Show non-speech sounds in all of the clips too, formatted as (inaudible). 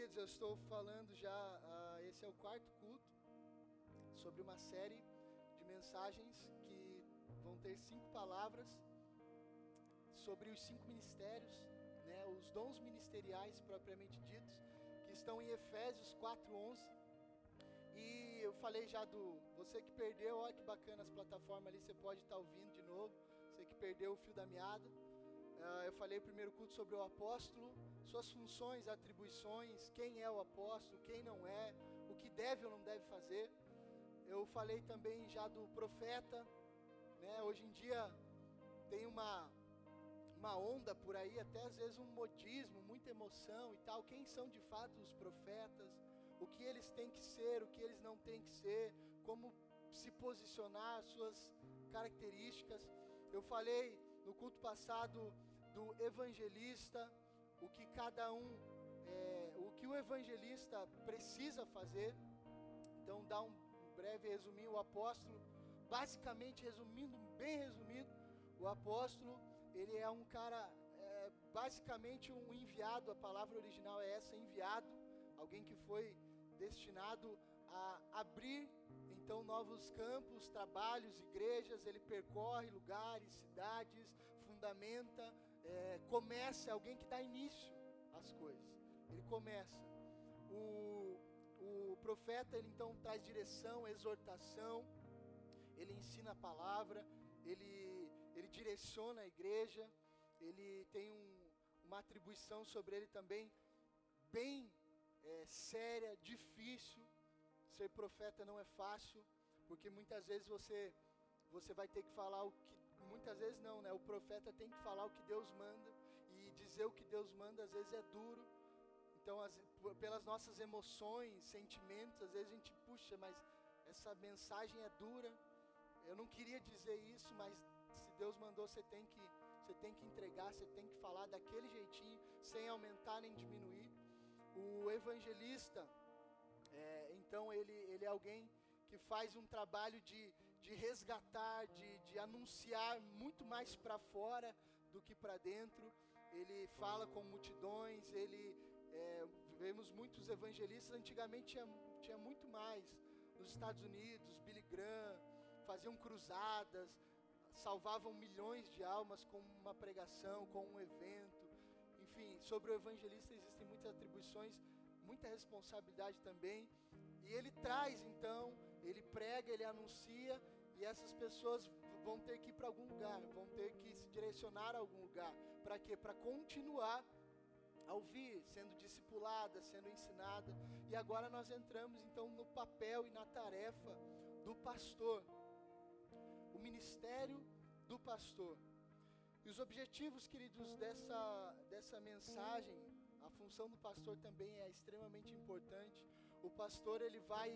queridos, eu estou falando já, uh, esse é o quarto culto, sobre uma série de mensagens que vão ter cinco palavras sobre os cinco ministérios, né, os dons ministeriais propriamente ditos, que estão em Efésios 4:11. E eu falei já do você que perdeu, olha que bacana as plataformas ali, você pode estar ouvindo de novo. Você que perdeu o fio da meada. Uh, eu falei primeiro culto sobre o apóstolo, suas funções, atribuições, quem é o apóstolo, quem não é, o que deve ou não deve fazer. Eu falei também já do profeta, né? Hoje em dia tem uma uma onda por aí, até às vezes um modismo, muita emoção e tal. Quem são de fato os profetas? O que eles têm que ser, o que eles não têm que ser, como se posicionar, suas características. Eu falei no culto passado do evangelista, o que cada um, é, o que o evangelista precisa fazer. Então, dá um breve resuminho: o apóstolo, basicamente resumindo, bem resumido, o apóstolo, ele é um cara, é, basicamente um enviado, a palavra original é essa, enviado, alguém que foi destinado a abrir então novos campos, trabalhos, igrejas, ele percorre lugares, cidades, fundamenta, é, começa, alguém que dá início às coisas. Ele começa. O, o profeta, ele então traz direção, exortação, ele ensina a palavra, ele, ele direciona a igreja, ele tem um, uma atribuição sobre ele também bem é, séria, difícil. Ser profeta não é fácil, porque muitas vezes você você vai ter que falar o que muitas vezes não, né? O profeta tem que falar o que Deus manda e dizer o que Deus manda às vezes é duro. Então, as, pelas nossas emoções, sentimentos, às vezes a gente puxa, mas essa mensagem é dura. Eu não queria dizer isso, mas se Deus mandou, você tem que você tem que entregar, você tem que falar daquele jeitinho, sem aumentar nem diminuir. O evangelista, é, então ele, ele é alguém que faz um trabalho de, de resgatar, de, de anunciar muito mais para fora do que para dentro. Ele fala com multidões, ele é, vemos muitos evangelistas, antigamente tinha, tinha muito mais. Nos Estados Unidos, Billy Graham, faziam cruzadas, salvavam milhões de almas com uma pregação, com um evento. Enfim, sobre o evangelista existem muitas atribuições, muita responsabilidade também. E ele traz então ele prega, ele anuncia e essas pessoas vão ter que ir para algum lugar, vão ter que se direcionar a algum lugar. Para quê? Para continuar a ouvir, sendo discipulada, sendo ensinada. E agora nós entramos então no papel e na tarefa do pastor. O ministério do pastor. E os objetivos, queridos, dessa, dessa mensagem, a função do pastor também é extremamente importante. O pastor ele vai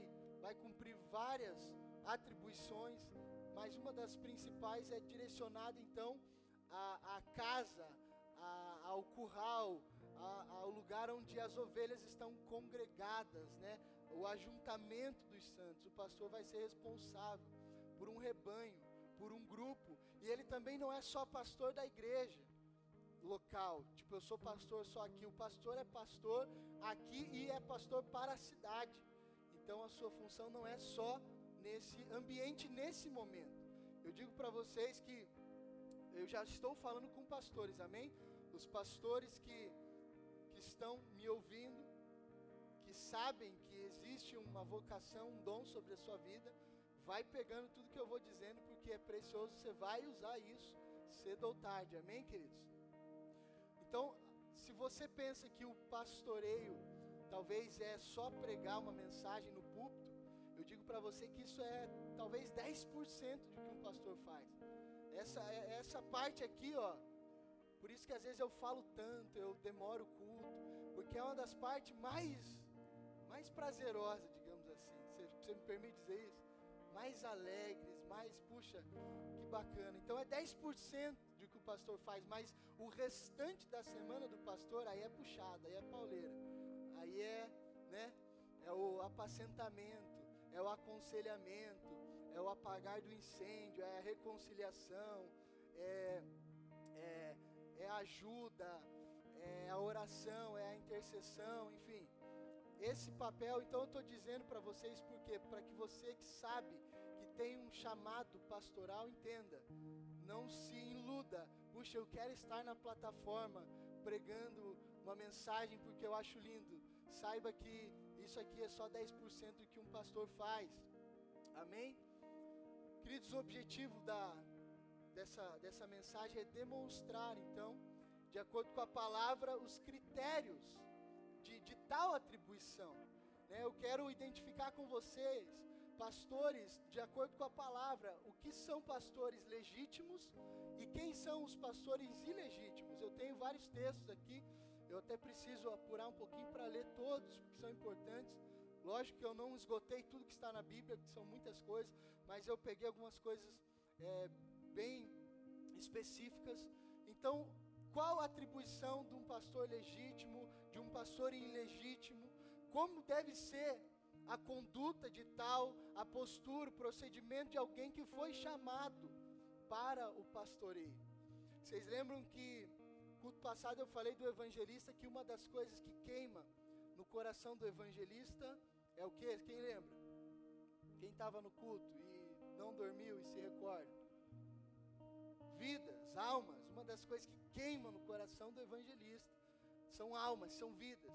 vai cumprir várias atribuições, mas uma das principais é direcionada então à, à casa, à, ao curral, à, ao lugar onde as ovelhas estão congregadas, né? O ajuntamento dos santos. O pastor vai ser responsável por um rebanho, por um grupo, e ele também não é só pastor da igreja local. Tipo, eu sou pastor só aqui. O pastor é pastor aqui e é pastor para a cidade. Então a sua função não é só nesse ambiente, nesse momento. Eu digo para vocês que eu já estou falando com pastores, amém? Os pastores que, que estão me ouvindo, que sabem que existe uma vocação, um dom sobre a sua vida, vai pegando tudo que eu vou dizendo, porque é precioso, você vai usar isso cedo ou tarde, amém, queridos? Então, se você pensa que o pastoreio talvez é só pregar uma mensagem no púlpito, eu digo para você que isso é talvez 10% do que um pastor faz. Essa, é, essa parte aqui, ó, por isso que às vezes eu falo tanto, eu demoro o culto, porque é uma das partes mais, mais prazerosas, digamos assim. Você, você me permite dizer isso? Mais alegres, mais, puxa, que bacana. Então é 10% do que o pastor faz, mas o restante da semana do pastor aí é puxada, aí é pauleira aí é, né, é o apacentamento, é o aconselhamento, é o apagar do incêndio, é a reconciliação, é, é, é a ajuda, é a oração, é a intercessão, enfim. esse papel, então eu estou dizendo para vocês por quê? Para que você que sabe tem um chamado pastoral entenda. Não se iluda. Puxa, eu quero estar na plataforma pregando uma mensagem porque eu acho lindo. Saiba que isso aqui é só 10% do que um pastor faz. Amém? Queridos, o objetivo da, dessa, dessa mensagem é demonstrar, então, de acordo com a palavra, os critérios de, de tal atribuição. Né? Eu quero identificar com vocês, pastores, de acordo com a palavra, o que são pastores legítimos e quem são os pastores ilegítimos. Eu tenho vários textos aqui, eu até preciso apurar um pouquinho para ler todos, que são importantes. Lógico que eu não esgotei tudo que está na Bíblia, que são muitas coisas, mas eu peguei algumas coisas é, bem específicas. Então, qual a atribuição de um pastor legítimo, de um pastor ilegítimo? Como deve ser a conduta de tal, a postura, o procedimento de alguém que foi chamado para o pastoreio? Vocês lembram que culto passado eu falei do evangelista que uma das coisas que queima no coração do evangelista é o que? Quem lembra? Quem estava no culto e não dormiu e se recorda? Vidas, almas. Uma das coisas que queima no coração do evangelista são almas, são vidas.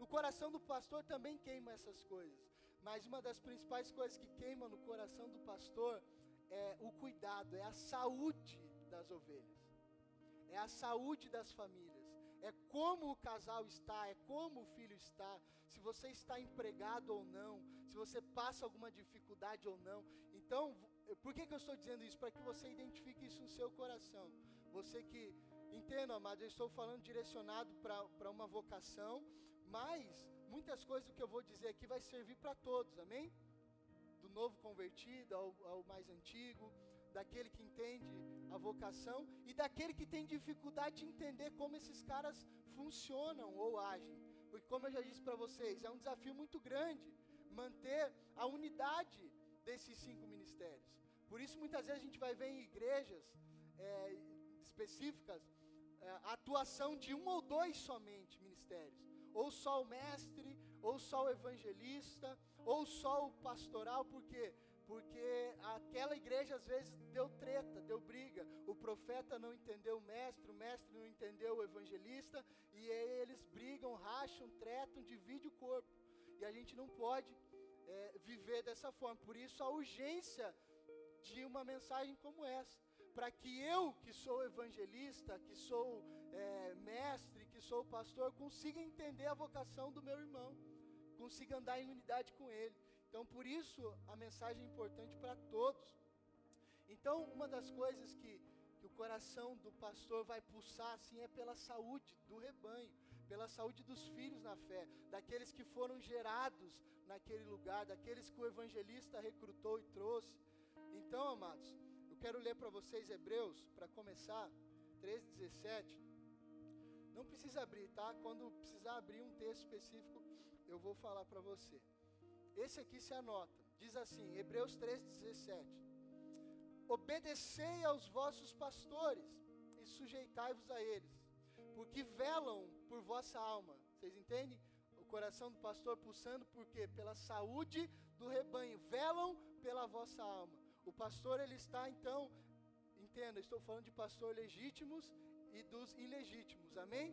No coração do pastor também queima essas coisas. Mas uma das principais coisas que queima no coração do pastor é o cuidado, é a saúde das ovelhas, é a saúde das famílias, é como o casal está, é como o filho está, se você está empregado ou não, se você passa alguma dificuldade ou não. Então, por que, que eu estou dizendo isso? Para que você identifique isso no seu coração. Você que, entenda, amado, eu estou falando direcionado para uma vocação, mas muitas coisas que eu vou dizer aqui vai servir para todos, amém? Do novo convertido ao, ao mais antigo, daquele que entende a vocação e daquele que tem dificuldade de entender como esses caras funcionam ou agem. Porque, como eu já disse para vocês, é um desafio muito grande manter a unidade desses cinco ministérios. Por isso, muitas vezes a gente vai ver em igrejas é, específicas é, a atuação de um ou dois somente ministérios. Ou só o mestre, ou só o evangelista, ou só o pastoral, por quê? Porque aquela igreja às vezes deu treta, deu briga. O profeta não entendeu o mestre, o mestre não entendeu o evangelista, e eles brigam, racham, tretam, dividem o corpo. E a gente não pode é, viver dessa forma. Por isso a urgência de uma mensagem como essa. Para que eu, que sou evangelista, que sou é, mestre, sou pastor, consiga entender a vocação do meu irmão, consiga andar em unidade com ele. Então, por isso, a mensagem é importante para todos. Então, uma das coisas que, que o coração do pastor vai pulsar assim é pela saúde do rebanho, pela saúde dos filhos na fé, daqueles que foram gerados naquele lugar, daqueles que o evangelista recrutou e trouxe. Então, amados, eu quero ler para vocês Hebreus, para começar, 3,17. Não precisa abrir, tá? Quando precisar abrir um texto específico, eu vou falar para você. Esse aqui se anota. Diz assim, Hebreus 3,17. Obedecei aos vossos pastores e sujeitai-vos a eles, porque velam por vossa alma. Vocês entendem? O coração do pastor pulsando, por quê? Pela saúde do rebanho. Velam pela vossa alma. O pastor, ele está então, entenda, estou falando de pastor legítimos e dos ilegítimos, amém?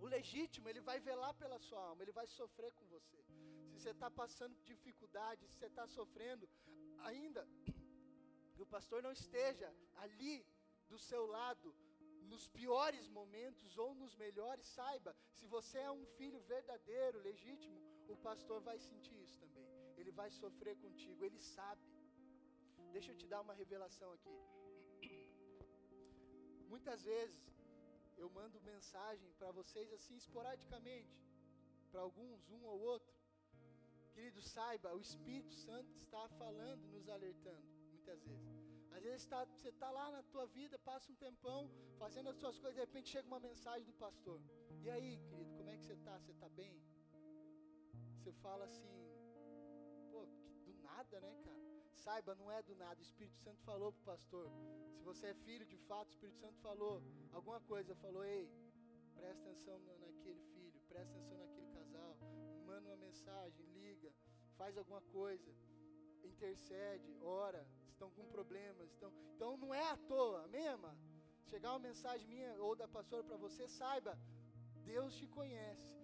O legítimo, ele vai velar pela sua alma, ele vai sofrer com você. Se você está passando dificuldade, se você está sofrendo, ainda que o pastor não esteja ali do seu lado, nos piores momentos ou nos melhores, saiba, se você é um filho verdadeiro, legítimo, o pastor vai sentir isso também. Ele vai sofrer contigo, ele sabe. Deixa eu te dar uma revelação aqui. (clears throat) Muitas vezes eu mando mensagem para vocês assim esporadicamente, para alguns, um ou outro. Querido, saiba, o Espírito Santo está falando, nos alertando, muitas vezes. Às vezes tá, você está lá na tua vida, passa um tempão fazendo as suas coisas, de repente chega uma mensagem do pastor. E aí, querido, como é que você está? Você está bem? Você fala assim, pô, do nada, né, cara? Saiba, não é do nada. O Espírito Santo falou para o pastor. Se você é filho de fato, o Espírito Santo falou alguma coisa, falou, ei, presta atenção naquele filho, presta atenção naquele casal, manda uma mensagem liga, faz alguma coisa, intercede, ora, estão com problemas. Estão... Então não é à toa, amado? Chegar uma mensagem minha ou da pastora para você, saiba, Deus te conhece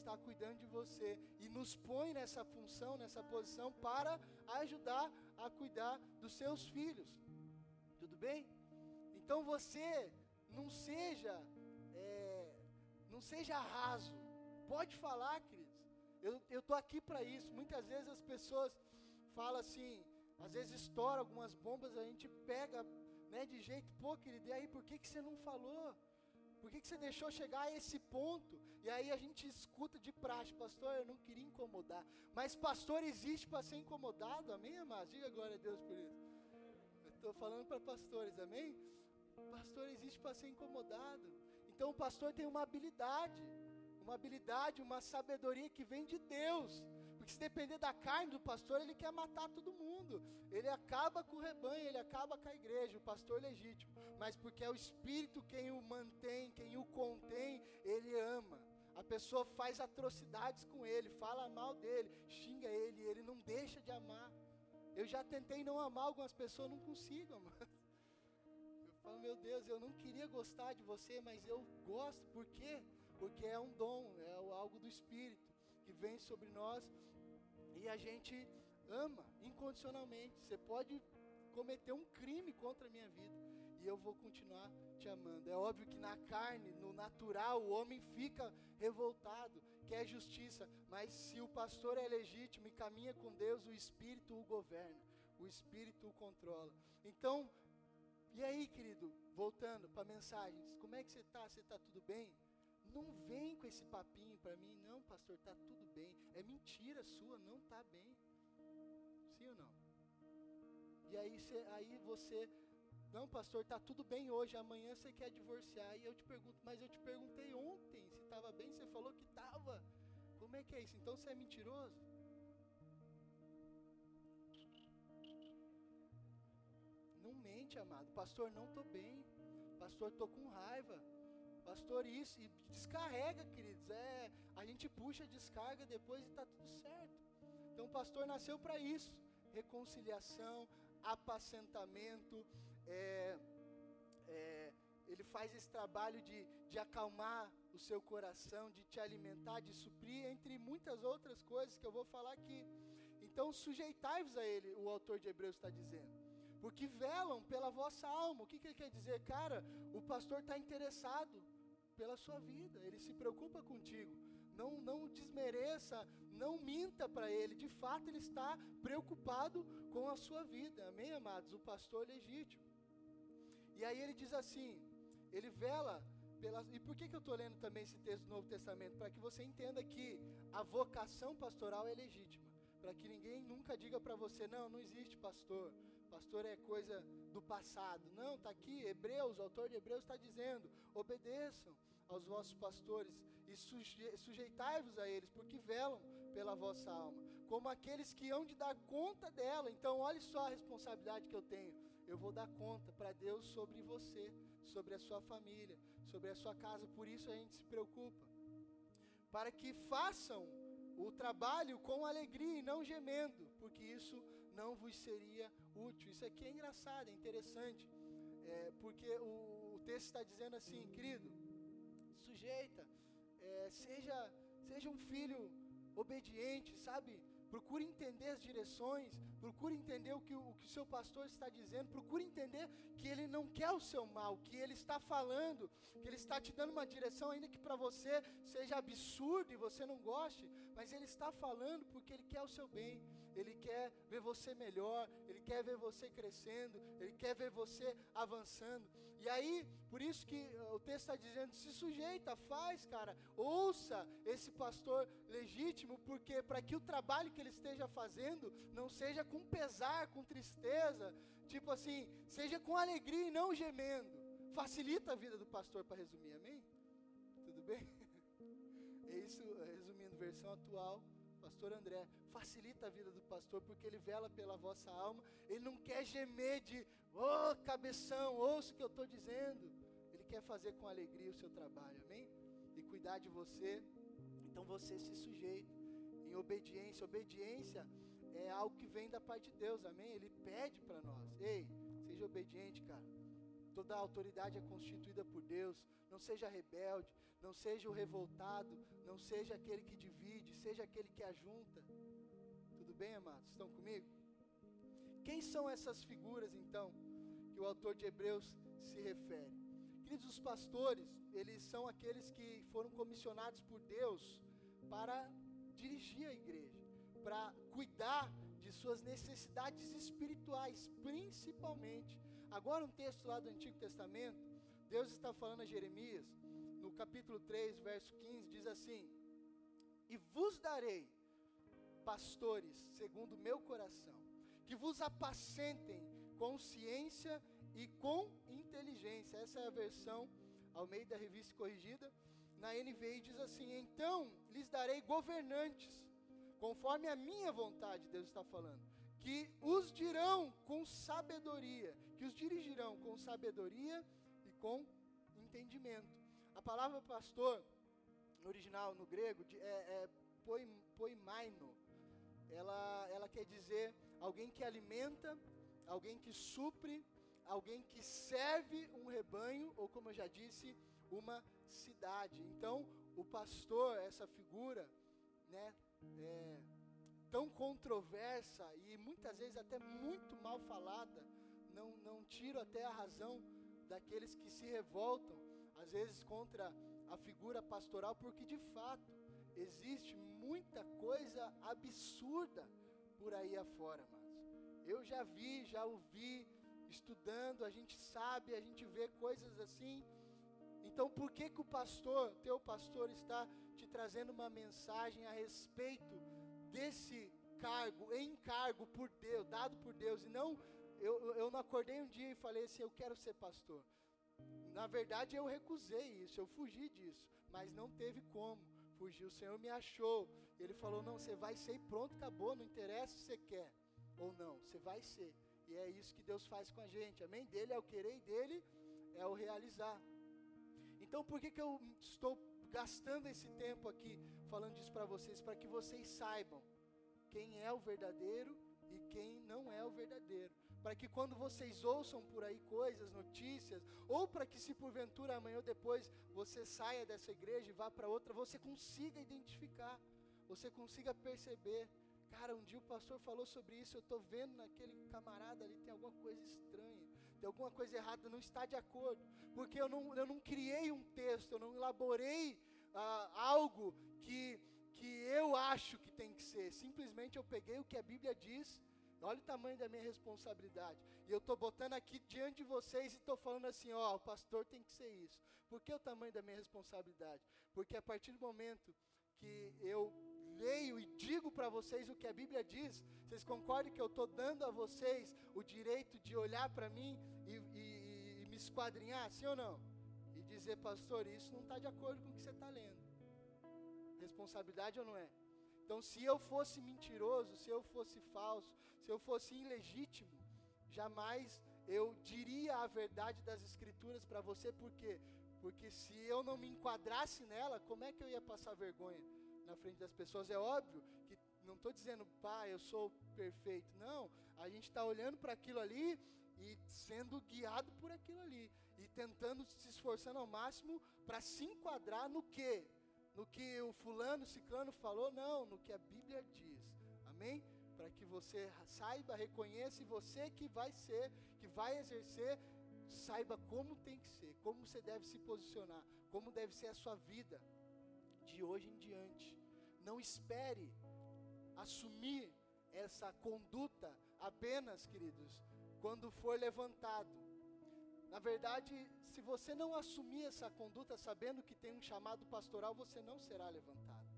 está cuidando de você e nos põe nessa função, nessa posição para ajudar a cuidar dos seus filhos. Tudo bem? Então você não seja, é, não seja raso. Pode falar, queridos. Eu estou aqui para isso. Muitas vezes as pessoas falam assim, às vezes estoura algumas bombas, a gente pega né, de jeito, pô, querido, e aí por que, que você não falou? Por que, que você deixou chegar a esse ponto? E aí a gente escuta de praxe, pastor, eu não queria incomodar. Mas pastor existe para ser incomodado, amém, amados? Diga glória a Deus por isso. Eu estou falando para pastores, amém? Pastor existe para ser incomodado. Então o pastor tem uma habilidade, uma habilidade, uma sabedoria que vem de Deus. Se depender da carne do pastor, ele quer matar todo mundo. Ele acaba com o rebanho, ele acaba com a igreja, o pastor legítimo. Mas porque é o Espírito quem o mantém, quem o contém, ele ama. A pessoa faz atrocidades com ele, fala mal dele, xinga ele, ele não deixa de amar. Eu já tentei não amar algumas pessoas, não consigo (laughs) amar. Falo, meu Deus, eu não queria gostar de você, mas eu gosto. Por quê? Porque é um dom, é algo do Espírito que vem sobre nós e a gente ama incondicionalmente. Você pode cometer um crime contra a minha vida e eu vou continuar te amando. É óbvio que na carne, no natural, o homem fica revoltado, quer justiça, mas se o pastor é legítimo e caminha com Deus, o Espírito o governa, o Espírito o controla. Então, e aí, querido, voltando para mensagens, como é que você está? Você está tudo bem? Não vem com esse papinho para mim, não, pastor, está tudo bem. É mentira sua, não está bem. Sim ou não? E aí, cê, aí você, não, pastor, está tudo bem hoje, amanhã você quer divorciar. E eu te pergunto, mas eu te perguntei ontem se estava bem, você falou que estava. Como é que é isso? Então você é mentiroso? mente, amado. Pastor, não estou bem. Pastor, estou com raiva. Pastor, isso. E descarrega, queridos. É, a gente puxa, descarga depois e está tudo certo. Então, o pastor nasceu para isso: reconciliação, apacentamento. É, é, ele faz esse trabalho de, de acalmar o seu coração, de te alimentar, de suprir, entre muitas outras coisas que eu vou falar aqui. Então, sujeitai-vos a ele, o autor de Hebreus está dizendo porque velam pela vossa alma. O que, que ele quer dizer? Cara, o pastor está interessado pela sua vida, ele se preocupa contigo. Não, não desmereça, não minta para ele. De fato, ele está preocupado com a sua vida. Amém, amados? O pastor legítimo. E aí ele diz assim: ele vela. E por que, que eu estou lendo também esse texto do Novo Testamento? Para que você entenda que a vocação pastoral é legítima. Para que ninguém nunca diga para você: não, não existe pastor pastor é coisa do passado. Não, está aqui, Hebreus, o autor de Hebreus está dizendo: obedeçam aos vossos pastores e suje sujeitai-vos a eles, porque velam pela vossa alma, como aqueles que hão de dar conta dela. Então, olhe só a responsabilidade que eu tenho. Eu vou dar conta para Deus sobre você, sobre a sua família, sobre a sua casa. Por isso a gente se preocupa. Para que façam o trabalho com alegria e não gemendo, porque isso não vos seria útil. Isso aqui é engraçado, é interessante, é, porque o, o, texto está dizendo assim, querido, sujeita, é, seja, seja um filho obediente, sabe? Procure entender as direções, procure entender o que o que o seu pastor está dizendo, procure entender que ele não quer o seu mal, que ele está falando, que ele está te dando uma direção, ainda que para você seja absurdo e você não goste, mas ele está falando porque ele quer o seu bem. Ele quer ver você melhor, Ele quer ver você crescendo, Ele quer ver você avançando. E aí, por isso que o texto está dizendo: se sujeita, faz, cara, ouça esse pastor legítimo, porque para que o trabalho que ele esteja fazendo não seja com pesar, com tristeza, tipo assim, seja com alegria e não gemendo. Facilita a vida do pastor, para resumir, amém? Tudo bem? (laughs) É isso, resumindo, versão atual pastor André, facilita a vida do pastor, porque ele vela pela vossa alma, ele não quer gemer de, ô oh, cabeção, ouça o que eu estou dizendo, ele quer fazer com alegria o seu trabalho, amém? E cuidar de você, então você se sujeita, em obediência. Obediência é algo que vem da parte de Deus, amém? Ele pede para nós: ei, seja obediente, cara. Toda autoridade é constituída por Deus. Não seja rebelde, não seja o revoltado, não seja aquele que divide, seja aquele que ajunta. Tudo bem, amados? Estão comigo? Quem são essas figuras, então, que o autor de Hebreus se refere? Queridos, os pastores, eles são aqueles que foram comissionados por Deus para dirigir a igreja, para cuidar de suas necessidades espirituais, principalmente. Agora, um texto lá do Antigo Testamento, Deus está falando a Jeremias, capítulo 3, verso 15, diz assim: E vos darei pastores segundo o meu coração, que vos apacentem com ciência e com inteligência. Essa é a versão ao meio da revista corrigida. Na NVI diz assim: Então lhes darei governantes, conforme a minha vontade, Deus está falando, que os dirão com sabedoria, que os dirigirão com sabedoria e com entendimento. A palavra pastor, no original, no grego, é, é poimaino. Ela, ela quer dizer alguém que alimenta, alguém que supre, alguém que serve um rebanho, ou como eu já disse, uma cidade. Então, o pastor, essa figura, né, é, tão controversa e muitas vezes até muito mal falada, não, não tiro até a razão daqueles que se revoltam, às vezes contra a figura pastoral, porque de fato existe muita coisa absurda por aí afora, eu já vi, já ouvi, estudando, a gente sabe, a gente vê coisas assim. Então, por que que o pastor, teu pastor, está te trazendo uma mensagem a respeito desse cargo, encargo por Deus, dado por Deus, e não, eu, eu não acordei um dia e falei assim, eu quero ser pastor. Na verdade, eu recusei isso, eu fugi disso, mas não teve como fugir. O Senhor me achou. Ele falou: Não, você vai ser e pronto, acabou. Não interessa se você quer ou não, você vai ser. E é isso que Deus faz com a gente. Amém? Dele é o querer e dele é o realizar. Então, por que, que eu estou gastando esse tempo aqui falando isso para vocês? Para que vocês saibam quem é o verdadeiro e quem não é o verdadeiro. Para que quando vocês ouçam por aí coisas, notícias, ou para que se porventura amanhã ou depois você saia dessa igreja e vá para outra, você consiga identificar, você consiga perceber. Cara, um dia o pastor falou sobre isso, eu estou vendo naquele camarada ali, tem alguma coisa estranha, tem alguma coisa errada, não está de acordo, porque eu não, eu não criei um texto, eu não elaborei ah, algo que, que eu acho que tem que ser, simplesmente eu peguei o que a Bíblia diz Olha o tamanho da minha responsabilidade. E eu estou botando aqui diante de vocês e estou falando assim: ó, o pastor tem que ser isso. Por que o tamanho da minha responsabilidade? Porque a partir do momento que eu leio e digo para vocês o que a Bíblia diz, vocês concordam que eu estou dando a vocês o direito de olhar para mim e, e, e, me esquadrinhar, sim ou não? E dizer, pastor, isso não está de acordo com o que você está lendo. Responsabilidade ou não é? Então, se eu fosse mentiroso, se eu fosse falso, se eu fosse ilegítimo, jamais eu diria a verdade das Escrituras para você, por quê? Porque se eu não me enquadrasse nela, como é que eu ia passar vergonha na frente das pessoas? É óbvio que não estou dizendo, pai, eu sou perfeito. Não, a gente está olhando para aquilo ali e sendo guiado por aquilo ali. E tentando, se esforçando ao máximo para se enquadrar no quê? No que o fulano, ciclano falou, não, no que a Bíblia diz. Amém? Para que você saiba, reconheça e você que vai ser, que vai exercer, saiba como tem que ser, como você deve se posicionar, como deve ser a sua vida de hoje em diante. Não espere assumir essa conduta apenas, queridos, quando for levantado. Na verdade, se você não assumir essa conduta sabendo que tem um chamado pastoral, você não será levantado.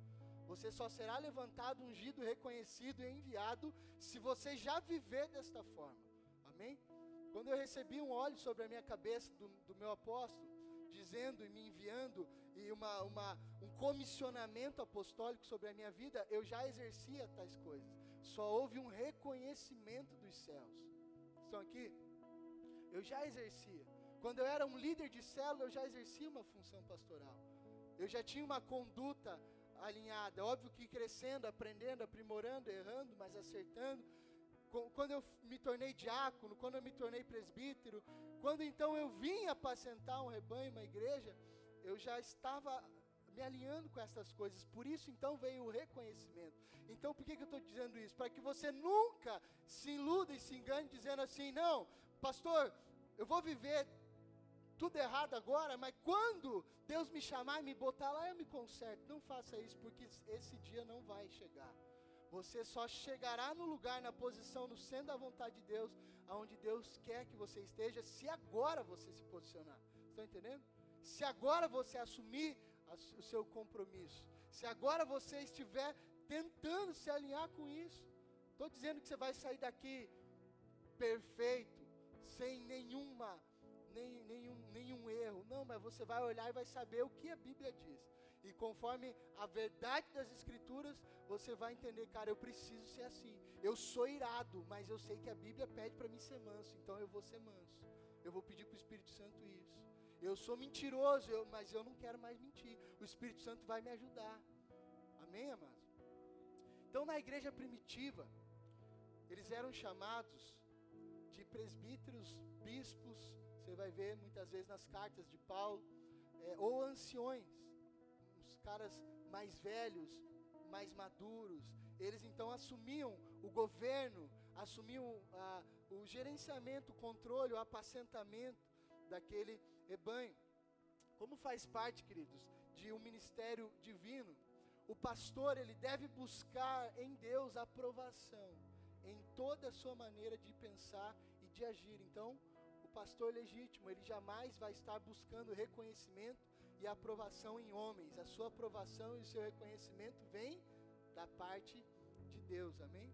Você só será levantado, ungido, reconhecido e enviado se você já viver desta forma. Amém? Quando eu recebi um óleo sobre a minha cabeça do, do meu apóstolo, dizendo e me enviando e uma, uma, um comissionamento apostólico sobre a minha vida, eu já exercia tais coisas. Só houve um reconhecimento dos céus. Estão aqui? Eu já exercia. Quando eu era um líder de célula, eu já exercia uma função pastoral. Eu já tinha uma conduta alinhada. É óbvio que crescendo, aprendendo, aprimorando, errando, mas acertando. Quando eu me tornei diácono, quando eu me tornei presbítero, quando então eu vim apacentar um rebanho, uma igreja, eu já estava me alinhando com essas coisas. Por isso, então, veio o reconhecimento. Então, por que, que eu estou dizendo isso? Para que você nunca se iluda e se engane dizendo assim: não, pastor, eu vou viver tudo errado agora, mas quando Deus me chamar e me botar lá, eu me conserto. Não faça isso, porque esse dia não vai chegar. Você só chegará no lugar, na posição, no centro da vontade de Deus, aonde Deus quer que você esteja, se agora você se posicionar. Estão entendendo? Se agora você assumir o seu compromisso. Se agora você estiver tentando se alinhar com isso, estou dizendo que você vai sair daqui perfeito, sem nenhuma, nem, nenhum, nenhum erro. Não, mas você vai olhar e vai saber o que a Bíblia diz. E conforme a verdade das Escrituras, você vai entender, cara, eu preciso ser assim. Eu sou irado, mas eu sei que a Bíblia pede para mim ser manso, então eu vou ser manso. Eu vou pedir para o Espírito Santo isso. Eu sou mentiroso, eu, mas eu não quero mais mentir. O Espírito Santo vai me ajudar. Amém, amados? Então, na igreja primitiva, eles eram chamados presbíteros, bispos, você vai ver muitas vezes nas cartas de Paulo, é, ou anciões, os caras mais velhos, mais maduros. Eles então assumiam o governo, assumiam ah, o gerenciamento, o controle, o apacentamento daquele rebanho. Como faz parte, queridos, de um ministério divino, o pastor ele deve buscar em Deus aprovação em toda a sua maneira de pensar de agir. Então, o pastor legítimo, ele jamais vai estar buscando reconhecimento e aprovação em homens. A sua aprovação e o seu reconhecimento vem da parte de Deus. Amém?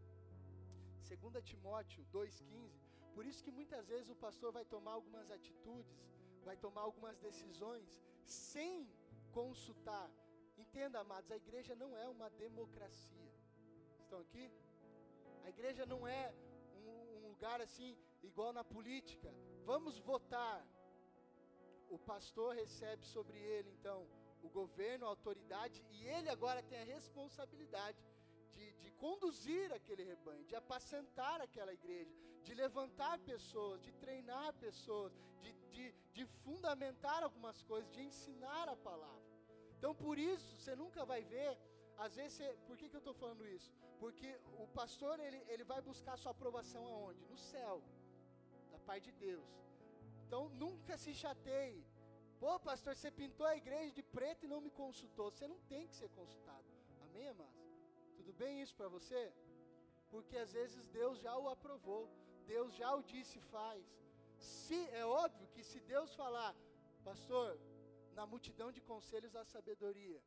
2 Timóteo 2,15. Por isso que muitas vezes o pastor vai tomar algumas atitudes vai tomar algumas decisões sem consultar. Entenda, amados, a igreja não é uma democracia. Estão aqui? A igreja não é um, um lugar assim, igual na política. Vamos votar. O pastor recebe sobre ele, então, o governo, a autoridade, e ele agora tem a responsabilidade de, de conduzir aquele rebanho, de apacentar aquela igreja, de levantar pessoas, de treinar pessoas, de, de, de fundamentar algumas coisas, de ensinar a palavra. Então, por isso, você nunca vai ver, às vezes, você, por que, que eu estou falando isso? Porque o pastor, ele, ele vai buscar sua aprovação aonde? No céu, parte de Deus. Então, nunca se chateie. Pô, pastor, você pintou a igreja de preto e não me consultou. Você não tem que ser consultado. Amém, amados? Tudo bem isso para você? Porque às vezes Deus já o aprovou. Deus já o disse faz. Se é óbvio que se Deus falar, pastor, na multidão de conselhos há sabedoria.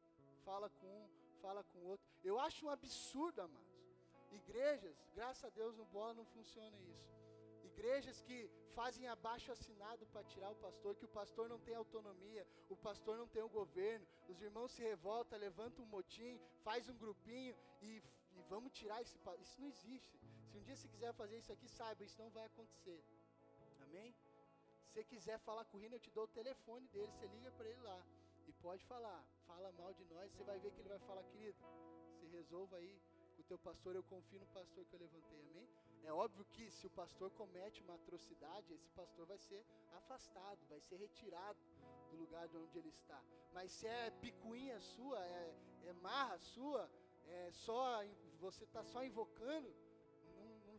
Fala com um, fala com outro. Eu acho um absurdo, amados. Igrejas, graças a Deus no bola não funciona isso. Igrejas que fazem abaixo assinado para tirar o pastor, que o pastor não tem autonomia, o pastor não tem o governo, os irmãos se revoltam, levantam um motim, faz um grupinho e, e vamos tirar esse pastor. Isso não existe. Se um dia você quiser fazer isso aqui, saiba, isso não vai acontecer. Amém? Se quiser falar com o Rino, eu te dou o telefone dele, você liga para ele lá. E pode falar, fala mal de nós, você vai ver que ele vai falar, querido, se resolva aí com o teu pastor, eu confio no pastor que eu levantei, amém? É óbvio que se o pastor comete uma atrocidade, esse pastor vai ser afastado, vai ser retirado do lugar de onde ele está. Mas se é picuinha sua, é, é marra sua, é só você está só invocando,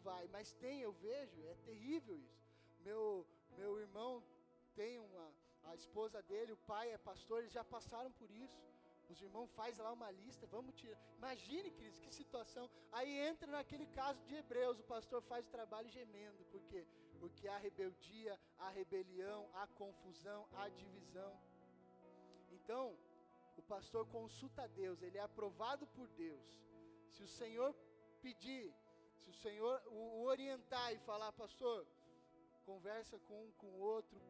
vai. Mas tem, eu vejo, é terrível isso. Meu, meu irmão tem uma, a esposa dele, o pai é pastor, eles já passaram por isso. Os irmãos faz lá uma lista, vamos tirar. Imagine, queridos, que situação. Aí entra naquele caso de Hebreus, o pastor faz o trabalho gemendo. Por quê? Porque há rebeldia, há rebelião, há confusão, há divisão. Então, o pastor consulta a Deus, ele é aprovado por Deus. Se o Senhor pedir se o Senhor o orientar e falar, pastor, conversa com um, com outro.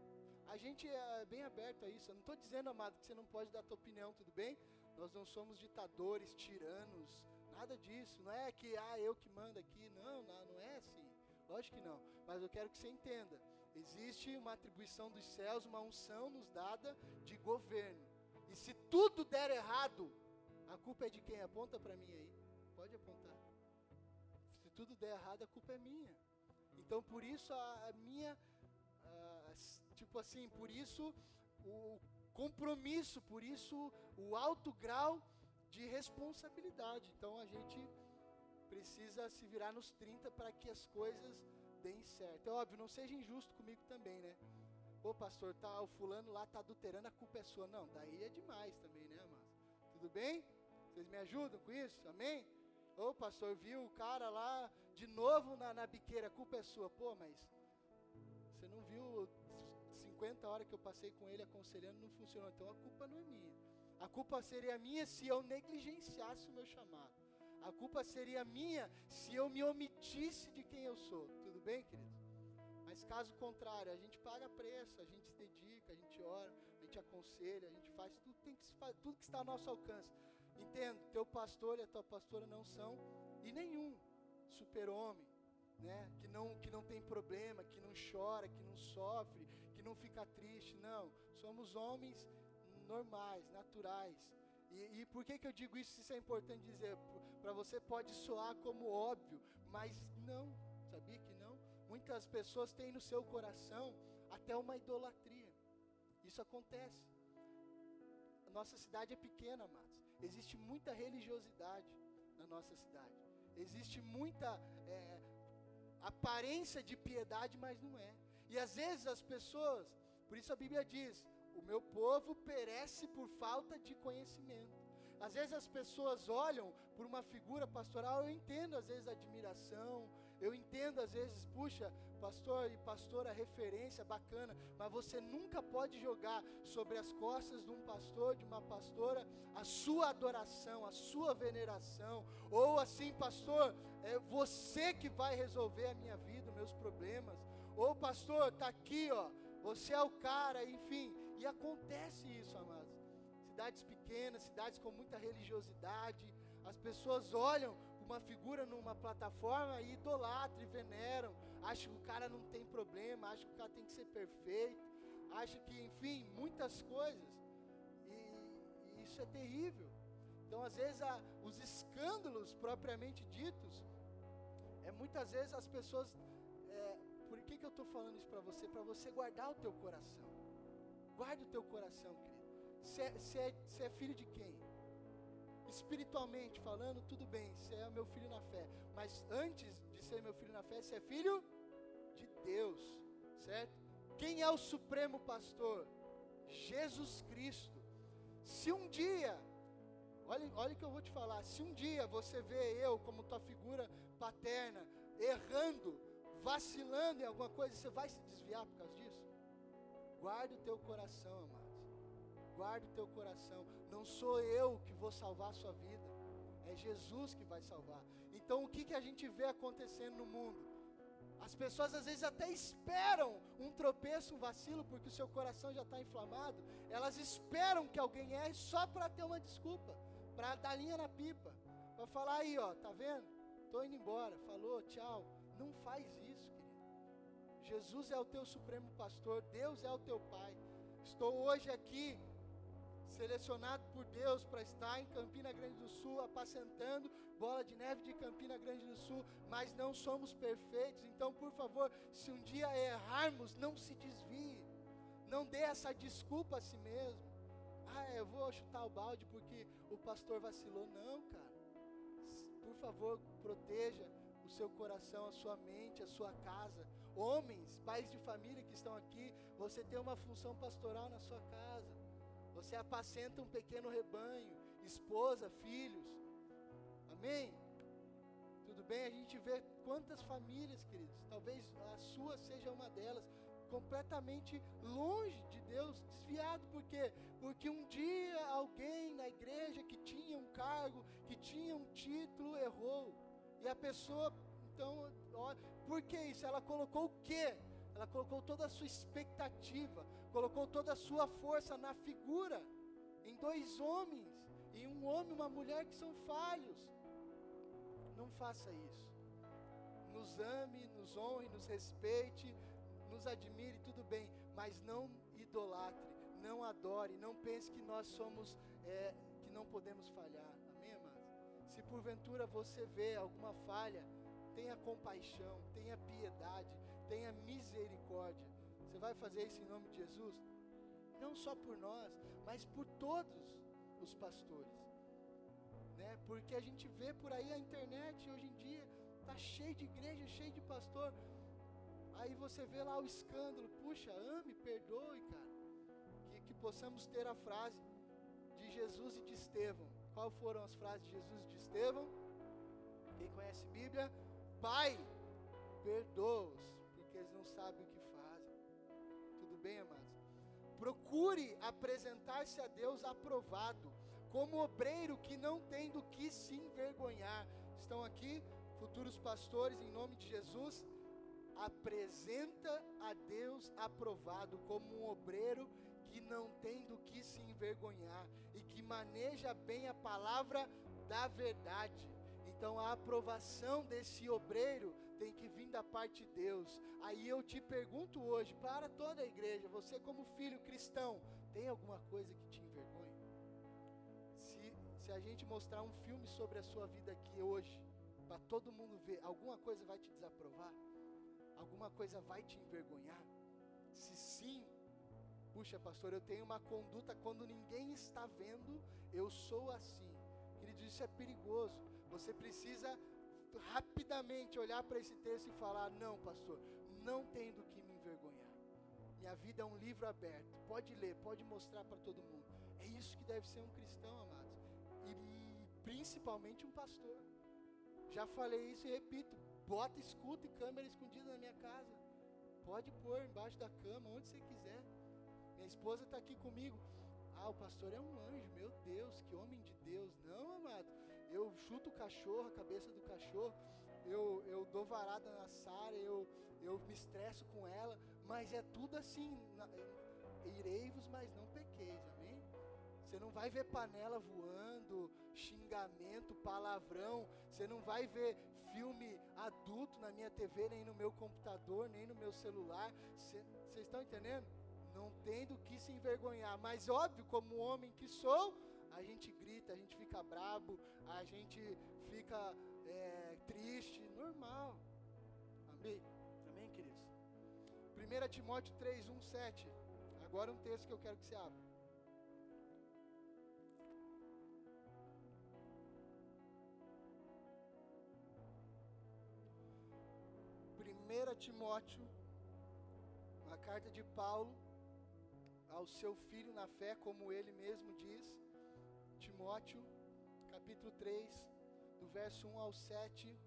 A gente é bem aberto a isso. Eu não estou dizendo, amado, que você não pode dar a tua opinião, tudo bem? Nós não somos ditadores, tiranos, nada disso. Não é que, ah, eu que mando aqui. Não, não, não é assim. Lógico que não. Mas eu quero que você entenda. Existe uma atribuição dos céus, uma unção nos dada de governo. E se tudo der errado, A culpa é de quem? Aponta para mim aí. Pode apontar. Se tudo der errado, a culpa é minha. Então, por isso a, minha, tipo assim, por isso o compromisso, por isso o alto grau de responsabilidade. Então, a gente precisa se virar nos 30 para que as coisas deem certo. É óbvio, não seja injusto comigo também, né? Ô pastor, tá, o fulano lá tá adulterando, a culpa é sua. Não, daí é demais também, né, mas Tudo bem? Vocês me ajudam com isso? Amém? Ô pastor, viu o cara lá de novo na, na biqueira, a culpa é sua. Pô, mas você não viu 50 horas que eu passei com ele aconselhando, não funcionou. Então a culpa não é minha. A culpa seria minha se eu negligenciasse o meu chamado. A culpa seria minha se eu me omitisse de quem eu sou. Tudo bem, querido? Mas caso contrário, a gente paga preço, a gente se dedica, a gente ora, a gente aconselha, a gente faz tudo, tem que tudo que está ao nosso alcance. Entendo, teu pastor e a tua pastora não são e nenhum super-homem, né? Que não que não tem problema, que não chora, que não sofre, que não fica triste, não. Somos homens normais, naturais. E, e por que, que eu digo isso? Isso é importante dizer. Para você pode soar como óbvio, mas não, sabia que não? Muitas pessoas têm no seu coração até uma idolatria. Isso acontece. A nossa cidade é pequena, amados. Existe muita religiosidade na nossa cidade. Existe muita é, aparência de piedade, mas não é. E às vezes as pessoas, por isso a Bíblia diz: o meu povo perece por falta de conhecimento. Às vezes as pessoas olham por uma figura pastoral, eu entendo às vezes admiração, eu entendo às vezes, puxa, pastor e pastora, referência bacana, mas você nunca pode jogar sobre as costas de um pastor, de uma pastora, a sua adoração, a sua veneração, ou assim, pastor, é você que vai resolver a minha vida, meus problemas, ou pastor, está aqui, ó, você é o cara, enfim, e acontece isso, amados. Cidades pequenas, cidades com muita religiosidade, as pessoas olham uma figura numa plataforma e idolatram e veneram, acham que o cara não tem problema, acham que o cara tem que ser perfeito, acham que, enfim, muitas coisas. E, e isso é terrível. Então, às vezes, a, os escândalos propriamente ditos, é muitas vezes as pessoas. É, por que, que eu estou falando isso para você? Para você guardar o teu coração. Guarde o teu coração, querido. Você é, é, é filho de quem? espiritualmente falando, tudo bem, você é meu filho na fé. Mas antes de ser meu filho na fé, você é filho de Deus, certo? Quem é o supremo pastor? Jesus Cristo. Se um dia, olha, olha o que eu vou te falar, se um dia você vê eu como tua figura paterna, errando, vacilando em alguma coisa, você vai se desviar por causa disso? Guarde o teu coração, amado guarde o teu coração. Não sou eu que vou salvar a sua vida, é Jesus que vai salvar. Então o que, que a gente vê acontecendo no mundo? As pessoas às vezes até esperam um tropeço, um vacilo, porque o seu coração já está inflamado. Elas esperam que alguém erre só para ter uma desculpa, para dar linha na pipa, para falar aí, ó, tá vendo? Estou indo embora, falou, tchau. Não faz isso. Jesus é o teu supremo pastor, Deus é o teu Pai. Estou hoje aqui selecionado por Deus para estar em Campina Grande do Sul, apacentando bola de neve de Campina Grande do Sul, mas não somos perfeitos. Então, por favor, se um dia errarmos, não se desvie, não dê essa desculpa a si mesmo. Ah, eu vou chutar o balde porque o pastor vacilou. Não, cara. Por favor, proteja o seu coração, a sua mente, a sua casa. Homens, pais de família que estão aqui, você tem uma função pastoral na sua casa. Você apacenta um pequeno rebanho, esposa, filhos. Amém? Tudo bem? A gente vê quantas famílias, queridos, talvez a sua seja uma delas, completamente longe de Deus, desviado, por quê? Porque um dia alguém na igreja que tinha um cargo, que tinha um título, errou. E a pessoa, então, ó, por que isso? Ela colocou o quê? Ela colocou toda a sua expectativa, colocou toda a sua força na figura, em dois homens, em um homem e uma mulher que são falhos. Não faça isso. Nos ame, nos honre, nos respeite, nos admire, tudo bem, mas não idolatre, não adore, não pense que nós somos, é, que não podemos falhar. Amém, amados? Se porventura você vê alguma falha, tenha compaixão, tenha piedade, tenha misericórdia. Você vai fazer isso em nome de Jesus? Não só por nós, mas por todos os pastores. Né? Porque a gente vê por aí a internet hoje em dia, tá cheio de igreja, cheio de pastor. Aí você vê lá o escândalo, puxa, ame, perdoe, cara. Que, que possamos ter a frase de Jesus e de Estevão. Qual foram as frases de Jesus e de Estevão? Quem conhece Bíblia? Pai, perdoa-os, porque eles não sabem o que fazem. Tudo bem, amados? Procure apresentar-se a Deus aprovado, como obreiro que não tem do que se envergonhar. Estão aqui futuros pastores em nome de Jesus? Apresenta a Deus aprovado como um obreiro que não tem do que se envergonhar e que maneja bem a palavra da verdade. Então a aprovação desse obreiro tem que vir da parte de Deus. Aí eu te pergunto hoje, para toda a igreja, você como filho cristão, tem alguma coisa que te envergonha? Se, se a gente mostrar um filme sobre a sua vida aqui hoje, para todo mundo ver, alguma coisa vai te desaprovar? Alguma coisa vai te envergonhar? Se sim, puxa, pastor, eu tenho uma conduta quando ninguém está vendo, eu sou assim. Querido, isso é perigoso. Você precisa rapidamente olhar para esse texto e falar: Não, pastor, não tem do que me envergonhar. Minha vida é um livro aberto. Pode ler, pode mostrar para todo mundo. É isso que deve ser um cristão, amados. E principalmente um pastor. Já falei isso e repito: bota escuta e câmera escondida na minha casa. Pode pôr embaixo da cama, onde você quiser. Minha esposa está aqui comigo. Ah, o pastor é um anjo, meu Deus, que homem de Deus. Não, amado. Eu chuto o cachorro, a cabeça do cachorro. Eu, eu dou varada na Sara, eu, eu me estresso com ela. Mas é tudo assim. Irei-vos, mas não pequeis, amém? Você não vai ver panela voando, xingamento, palavrão. Você não vai ver filme adulto na minha TV, nem no meu computador, nem no meu celular. Vocês estão entendendo? não tem do que se envergonhar. Mas óbvio, como homem que sou, a gente grita, a gente fica brabo, a gente fica é, triste, normal. Amém? Amém, queridos? 1 Timóteo 3, 1, 7. Agora um texto que eu quero que você abra. Primeira Timóteo, uma carta de Paulo ao seu filho na fé, como ele mesmo diz, Timóteo, capítulo 3, do verso 1 ao 7.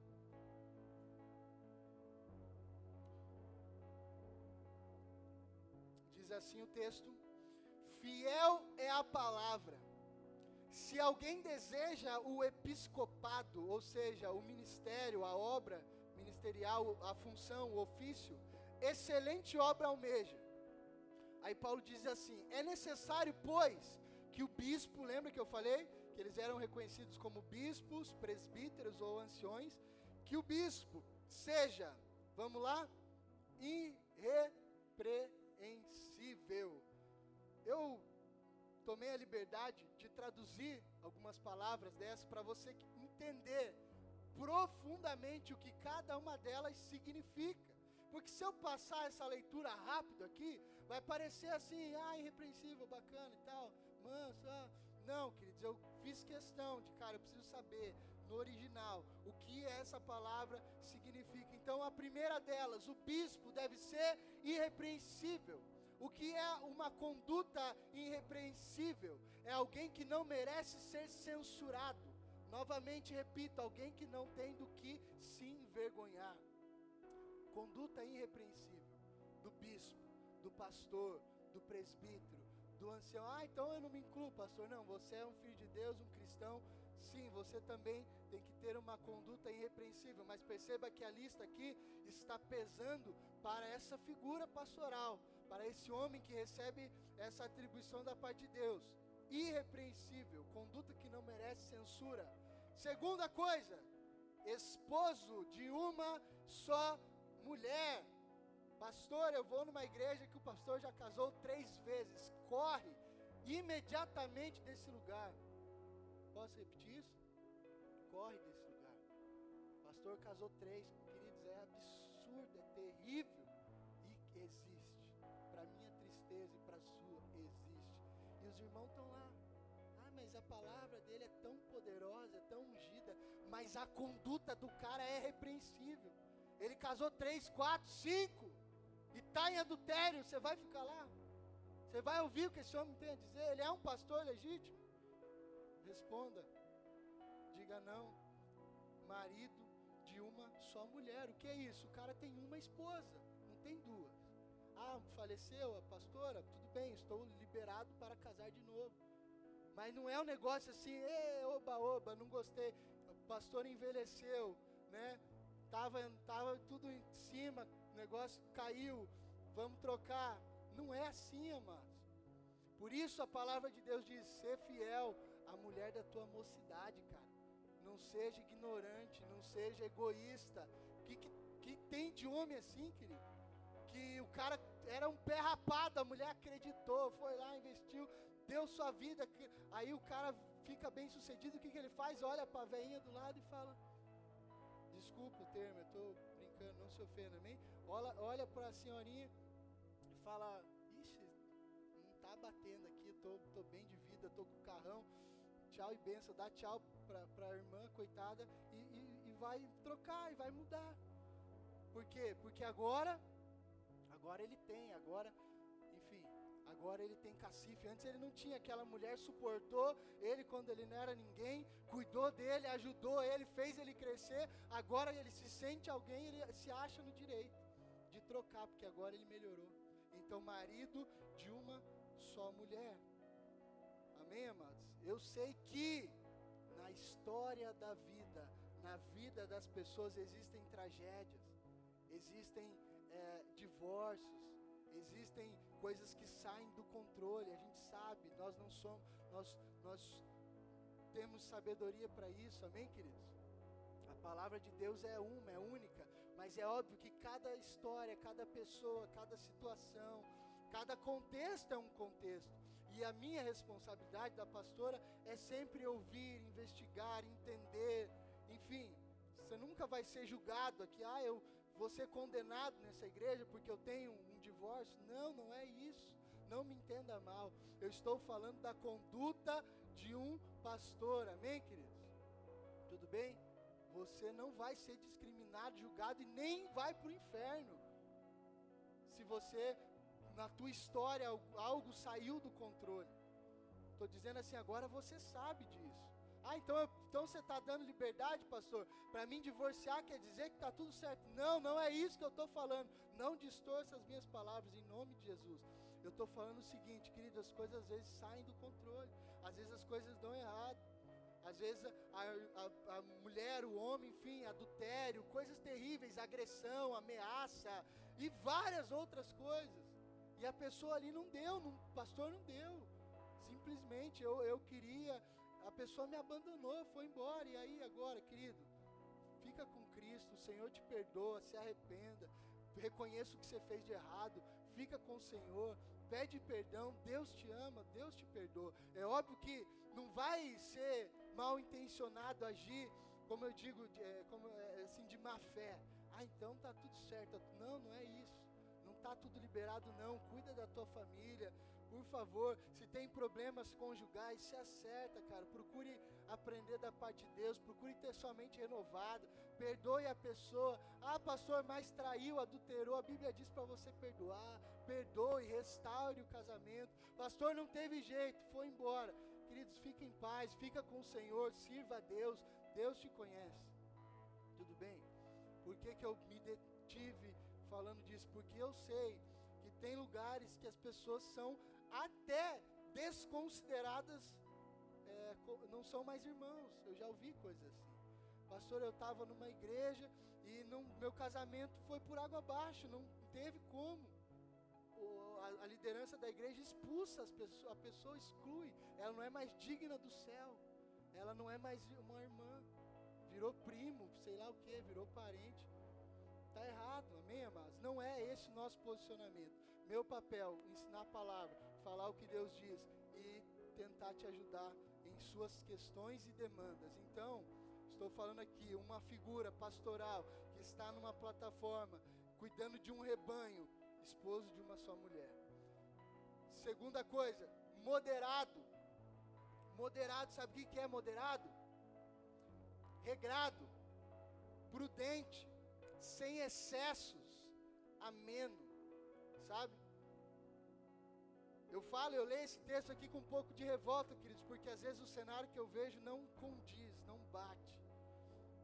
Diz assim o texto: Fiel é a palavra. Se alguém deseja o episcopado, ou seja, o ministério, a obra ministerial, a função, o ofício, excelente obra almeja. Aí Paulo diz assim: é necessário, pois, que o bispo, lembra que eu falei que eles eram reconhecidos como bispos, presbíteros ou anciões, que o bispo seja, vamos lá, irrepreensível. Eu tomei a liberdade de traduzir algumas palavras dessas para você entender profundamente o que cada uma delas significa. Porque se eu passar essa leitura rápido aqui, vai parecer assim, ah, irrepreensível, bacana e tal, manso, ah. Não, queridos, eu fiz questão de, cara, eu preciso saber no original o que essa palavra significa. Então, a primeira delas, o bispo deve ser irrepreensível. O que é uma conduta irrepreensível? É alguém que não merece ser censurado. Novamente repito, alguém que não tem do que se envergonhar conduta irrepreensível do bispo, do pastor, do presbítero, do ancião. Ah, então eu não me incluo, pastor. Não, você é um filho de Deus, um cristão. Sim, você também tem que ter uma conduta irrepreensível, mas perceba que a lista aqui está pesando para essa figura pastoral, para esse homem que recebe essa atribuição da parte de Deus. Irrepreensível, conduta que não merece censura. Segunda coisa, esposo de uma só mulher, pastor, eu vou numa igreja que o pastor já casou três vezes, corre imediatamente desse lugar. Posso repetir isso? Corre desse lugar. O pastor casou três, queridos, é absurdo, é terrível. E existe. Para minha tristeza e para sua, existe. E os irmãos estão lá. Ah, mas a palavra dele é tão poderosa, é tão ungida, mas a conduta do cara é repreensível. Ele casou três, quatro, cinco e está em adultério, você vai ficar lá? Você vai ouvir o que esse homem tem a dizer? Ele é um pastor legítimo? Responda. Diga não. Marido de uma só mulher. O que é isso? O cara tem uma esposa, não tem duas. Ah, faleceu a pastora? Tudo bem, estou liberado para casar de novo. Mas não é um negócio assim, oba, oba, não gostei. O pastor envelheceu, né? Tava, tava tudo em cima, o negócio caiu, vamos trocar. Não é assim, amados. Por isso a palavra de Deus diz: ser fiel à mulher da tua mocidade, cara. Não seja ignorante, não seja egoísta. Que, que, que tem de homem assim, querido? Que o cara era um pé rapado, a mulher acreditou, foi lá, investiu, deu sua vida. Aí o cara fica bem sucedido, o que, que ele faz? Olha para a veinha do lado e fala: Desculpa o termo, eu estou brincando, não se ofenda, amém? Olha, olha para a senhorinha e fala: Ixi, não está batendo aqui, tô, tô bem de vida, tô com o carrão. Tchau e benção, dá tchau para a irmã, coitada, e, e, e vai trocar, e vai mudar. Por quê? Porque agora, agora ele tem, agora Agora ele tem cacife. Antes ele não tinha. Aquela mulher suportou ele quando ele não era ninguém, cuidou dele, ajudou ele, fez ele crescer. Agora ele se sente alguém, ele se acha no direito trocar, porque agora ele melhorou. Então, marido de uma só mulher. Amém, amados? Eu sei que na história da vida, na vida das pessoas, existem tragédias, existem é, divórcios, existem coisas que saem do controle, a gente sabe, nós não somos, nós, nós temos sabedoria para isso, amém, queridos? A palavra de Deus é uma, é única, mas é óbvio que cada história, cada pessoa, cada situação, cada contexto é um contexto. E a minha responsabilidade da pastora é sempre ouvir, investigar, entender, enfim, você nunca vai ser julgado aqui, ah, eu vou ser condenado nessa igreja porque eu tenho um divórcio. Não, não é isso. Não me entenda mal. Eu estou falando da conduta de um pastor. Amém, queridos? Tudo bem? Você não vai ser discriminado, julgado e nem vai para o inferno. Se você, na tua história, algo saiu do controle. Estou dizendo assim, agora você sabe disso. Ah, então, eu, então você está dando liberdade, pastor? Para mim divorciar quer dizer que está tudo certo. Não, não é isso que eu estou falando. Não distorça as minhas palavras em nome de Jesus. Eu estou falando o seguinte, querido, as coisas às vezes saem do controle. Às vezes as coisas dão errado. Às vezes a, a, a mulher, o homem, enfim, adultério, coisas terríveis, agressão, ameaça e várias outras coisas. E a pessoa ali não deu, não, pastor não deu. Simplesmente eu, eu queria a pessoa me abandonou, foi embora. E aí agora, querido, fica com Cristo, o Senhor te perdoa, se arrependa, reconheça o que você fez de errado, fica com o Senhor, pede perdão, Deus te ama, Deus te perdoa. É óbvio que não vai ser mal intencionado agir, como eu digo, é, como, é, assim, de má fé. Ah, então tá tudo certo. Não, não é isso. Não tá tudo liberado, não. Cuida da tua família, por favor, se tem problemas conjugais, se acerta, cara. Procure aprender da parte de Deus, procure ter sua mente renovada. Perdoe a pessoa. Ah, pastor, mas traiu, adulterou. A Bíblia diz para você perdoar. Perdoe, restaure o casamento. Pastor, não teve jeito, foi embora. Queridos, fique em paz, fica com o Senhor, sirva a Deus. Deus te conhece. Tudo bem? Por que, que eu me detive falando disso? Porque eu sei que tem lugares que as pessoas são até desconsideradas, é, não são mais irmãos. Eu já ouvi coisas assim. Pastor, eu estava numa igreja e meu casamento foi por água abaixo, não teve como. O, a, a, liderança da igreja expulsa as pessoas, a pessoa exclui, ela não é mais digna do céu, ela não é mais uma irmã, virou primo, sei lá o que, virou parente. Está errado, amém, amados? Não é esse o nosso posicionamento. Meu papel, ensinar a palavra, falar o que Deus diz e tentar te ajudar em suas questões e demandas. Então, estou falando aqui uma figura pastoral que está numa plataforma cuidando de um rebanho, esposo de uma só mulher. Segunda coisa, moderado. Moderado, sabe o que é moderado? Regrado, prudente, sem excessos, ameno, sabe? Eu falo, eu leio esse texto aqui com um pouco de revolta, queridos, porque às vezes o cenário que eu vejo não condiz, não bate.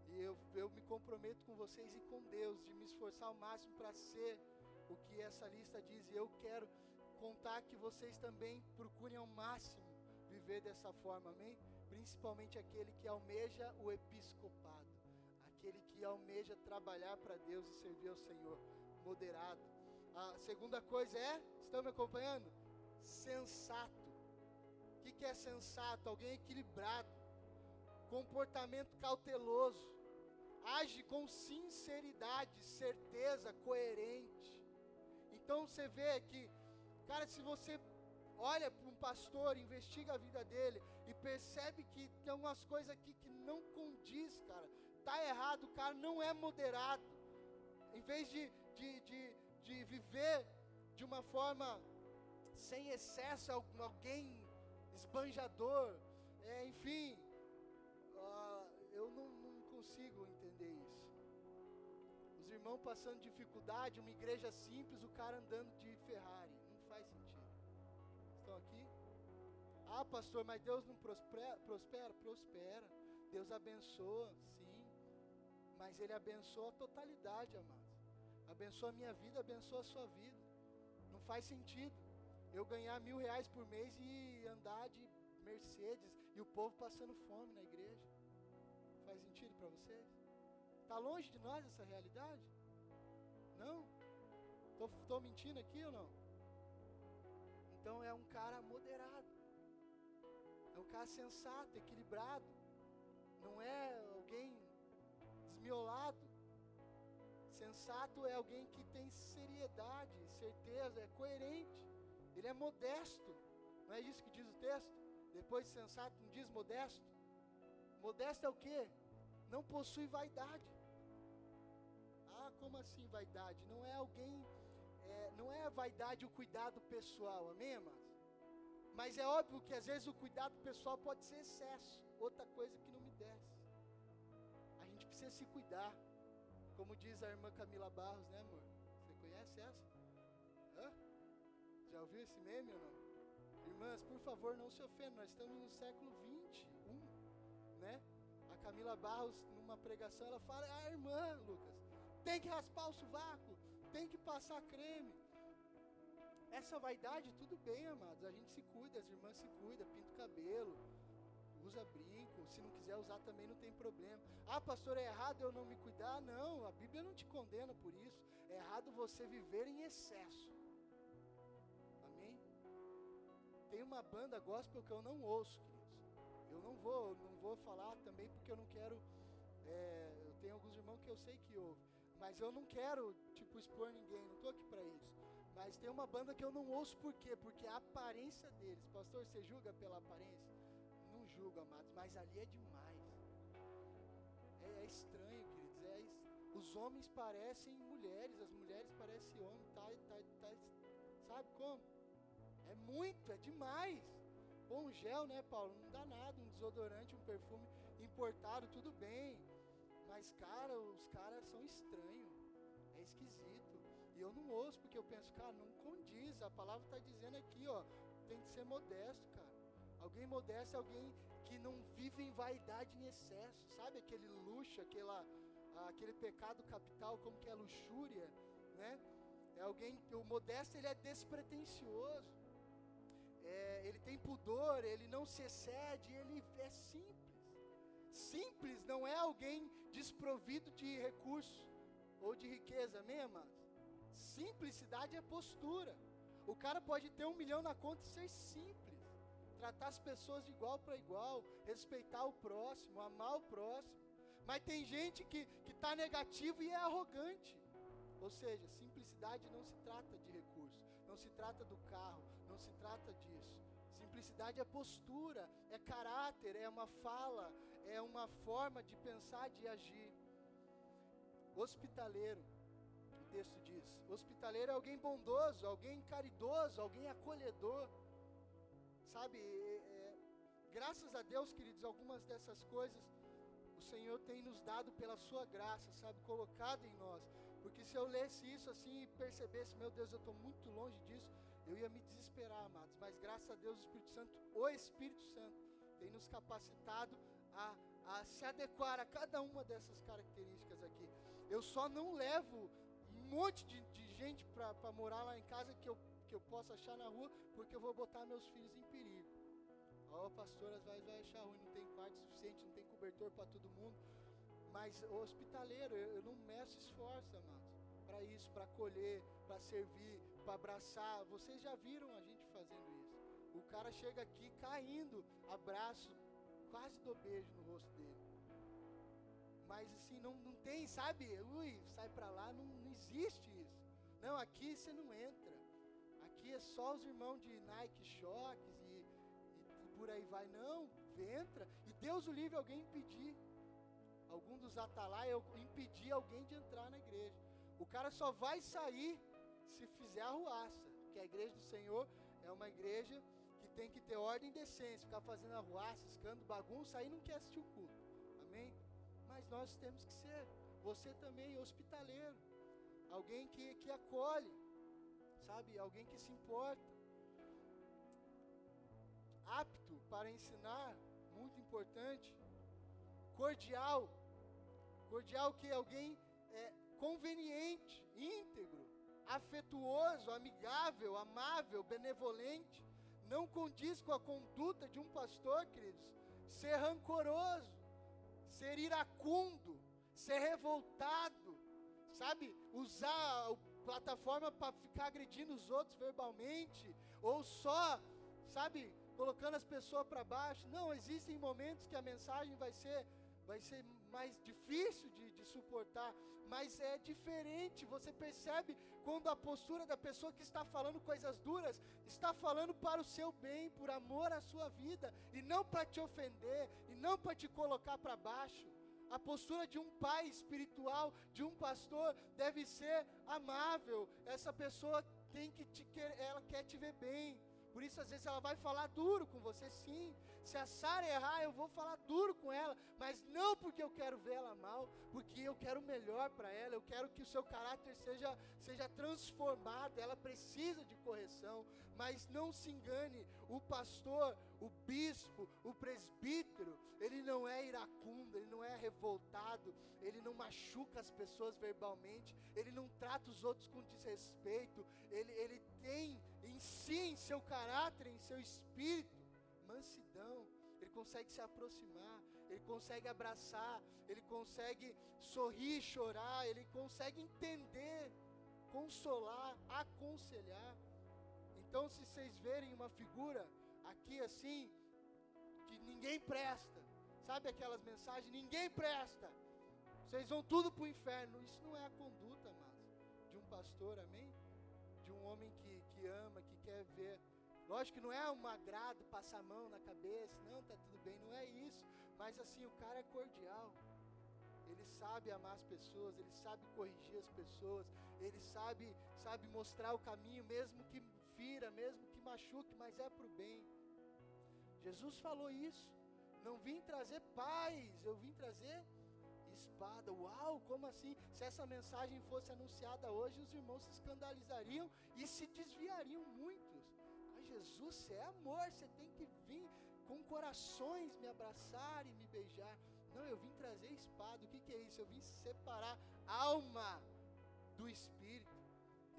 E eu, eu me comprometo com vocês e com Deus de me esforçar ao máximo para ser o que essa lista diz. E eu quero contar que vocês também procurem ao máximo viver dessa forma, amém? Principalmente aquele que almeja o episcopado, aquele que almeja trabalhar para Deus e servir ao Senhor, moderado. A segunda coisa é, estão me acompanhando? Sensato. O que, é sensato? Alguém equilibrado, comportamento cauteloso, age com sinceridade, certeza, coerente. Então você vê que Cara, se você olha para um pastor, investiga a vida dele e percebe que tem algumas coisas aqui que não condiz, cara, tá errado, o cara não é moderado. Em vez de, de, de, de viver de uma forma sem excesso, alguém esbanjador, é, enfim, uh, eu não, não consigo. Os irmãos passando dificuldade, uma igreja simples, o cara andando de Ferrari estão aqui? Ah, pastor, mas Deus não prospera? Prospera, prospera. Deus abençoa, sim. Mas Ele abençoa a totalidade, amados. Abençoa a minha vida, abençoa a sua vida. Não faz sentido eu ganhar mil reais por mês e andar de Mercedes e o povo passando fome na igreja. Faz sentido para vocês? Está longe de nós essa realidade? Não? Estou mentindo aqui ou não? Então é um cara moderado. É um cara sensato, equilibrado. Não é alguém desmiolado. Sensato é alguém que tem seriedade, certeza, é coerente. Ele é modesto. Não é isso que diz o texto? Depois de sensato, não diz modesto? Modesto é o que? Não possui vaidade. Como assim vaidade? Não é alguém é, não é a vaidade o cuidado pessoal, amém, amados? Mas é óbvio que às vezes o cuidado pessoal pode ser excesso, outra coisa que não me desce. A gente precisa se cuidar, como diz a irmã Camila Barros, né, amor? Você conhece essa? Hã? Já ouviu esse meme ou não? Irmãs, por favor, não se ofendam, nós estamos no século 21, né? A Camila Barros, numa pregação, ela fala: Ah, irmã, Lucas, tem que raspar o sovaco, tem que passar creme. Essa vaidade, tudo bem, amados. A gente se cuida, as irmãs se cuidam, pinta o cabelo, usa brinco. Se não quiser usar também não tem problema. Ah, pastor, é errado eu não me cuidar? Não, a Bíblia não te condena por isso. É errado você viver em excesso. Amém? Tem uma banda gospel que eu não ouço, queridos. Eu não vou, não vou falar também porque eu não quero. É, eu tenho alguns irmãos que eu sei que ouvem. Mas eu não quero, tipo, expor ninguém, não estou aqui para isso. Mas tem uma banda que eu não ouço por quê? Porque a aparência deles, pastor, você julga pela aparência? Não julga, amados, mas ali é demais. É, é estranho, queridos. É, os homens parecem mulheres, as mulheres parecem homens, tá, tá, tá, sabe como? É muito, é demais. Bom gel, né, Paulo? Não dá nada, um desodorante, um perfume importado, tudo bem. Mas, cara, os caras são estranhos. É esquisito. E eu não ouço porque eu penso, cara, não condiz. A palavra está dizendo aqui, ó. Tem que ser modesto, cara. Alguém modesto é alguém que não vive em vaidade em excesso. Sabe aquele luxo, aquela, aquele pecado capital, como que é luxúria, né? É alguém, o modesto ele é despretensioso. É, ele tem pudor, ele não se excede, ele é simples. Simples não é alguém desprovido de recurso ou de riqueza, amados? Simplicidade é postura. O cara pode ter um milhão na conta e ser simples. Tratar as pessoas de igual para igual, respeitar o próximo, amar o próximo. Mas tem gente que está negativo e é arrogante. Ou seja, simplicidade não se trata de recurso, não se trata do carro, não se trata disso. Simplicidade é postura, é caráter, é uma fala, é uma forma de pensar, de agir. Hospitaleiro, o texto diz. Hospitaleiro é alguém bondoso, alguém caridoso, alguém acolhedor. Sabe, é, é, graças a Deus, queridos, algumas dessas coisas o Senhor tem nos dado pela Sua graça, sabe, colocado em nós. Porque se eu lesse isso assim e percebesse, meu Deus, eu estou muito longe disso, eu ia me desesperar, amados. Mas graças a Deus, o Espírito Santo, o Espírito Santo, tem nos capacitado a, a se adequar a cada uma dessas características aqui. Eu só não levo um monte de, de gente para morar lá em casa que eu, que eu possa achar na rua, porque eu vou botar meus filhos em perigo. Ó, oh, pastor, às vezes vai achar ruim, não tem quarto suficiente, não tem cobertor para todo mundo. Mas hospitaleiro, eu, eu não meço esforço, amados, para isso, para acolher, para servir, para abraçar. Vocês já viram a gente fazendo isso. O cara chega aqui caindo, abraço, quase dou beijo no rosto dele. Mas assim, não, não tem, sabe? Ui, sai para lá, não, não existe isso. Não, aqui você não entra. Aqui é só os irmãos de Nike Shocks e, e por aí vai. Não, entra. E Deus o livre alguém impedir. Algum dos atalaias impedir alguém de entrar na igreja. O cara só vai sair se fizer a ruaça. Que a igreja do Senhor é uma igreja que tem que ter ordem e decência. Ficar fazendo a ruaça, escando bagunça, aí não quer assistir o culto. Amém? Mas nós temos que ser. Você também, hospitaleiro. Alguém que, que acolhe. Sabe? Alguém que se importa. Apto para ensinar. Muito importante. Cordial. Cordial que alguém é, conveniente, íntegro afetuoso, amigável, amável, benevolente, não condiz com a conduta de um pastor, queridos. Ser rancoroso, ser iracundo, ser revoltado, sabe? Usar a plataforma para ficar agredindo os outros verbalmente, ou só, sabe, colocando as pessoas para baixo. Não, existem momentos que a mensagem vai ser, vai ser mais difícil de, de suportar, mas é diferente. Você percebe quando a postura da pessoa que está falando coisas duras está falando para o seu bem, por amor à sua vida, e não para te ofender, e não para te colocar para baixo. A postura de um pai espiritual, de um pastor, deve ser amável. Essa pessoa tem que te ela quer te ver bem. Por isso, às vezes, ela vai falar duro com você, sim. Se a Sara errar, eu vou falar duro com ela, mas não porque eu quero ver ela mal, porque eu quero o melhor para ela, eu quero que o seu caráter seja, seja transformado, ela precisa de correção, mas não se engane, o pastor, o bispo, o presbítero, ele não é iracundo, ele não é revoltado, ele não machuca as pessoas verbalmente, ele não trata os outros com desrespeito, ele, ele tem em si, em seu caráter, em seu espírito, mansidão, ele consegue se aproximar, ele consegue abraçar, ele consegue sorrir, chorar, ele consegue entender, consolar, aconselhar. Então, se vocês verem uma figura aqui assim, que ninguém presta, sabe aquelas mensagens? Ninguém presta, vocês vão tudo para o inferno. Isso não é a conduta, mas de um pastor, amém? De um homem que, que ama, que quer ver Lógico que não é um agrado, passar a mão na cabeça, não, tá tudo bem, não é isso. Mas assim, o cara é cordial. Ele sabe amar as pessoas, ele sabe corrigir as pessoas, ele sabe, sabe mostrar o caminho, mesmo que fira, mesmo que machuque, mas é para o bem. Jesus falou isso. Não vim trazer paz, eu vim trazer espada. Uau, como assim? Se essa mensagem fosse anunciada hoje, os irmãos se escandalizariam e se desviariam muito. Jesus, você é amor, você tem que vir com corações me abraçar e me beijar. Não, eu vim trazer espada. O que, que é isso? Eu vim separar alma do espírito.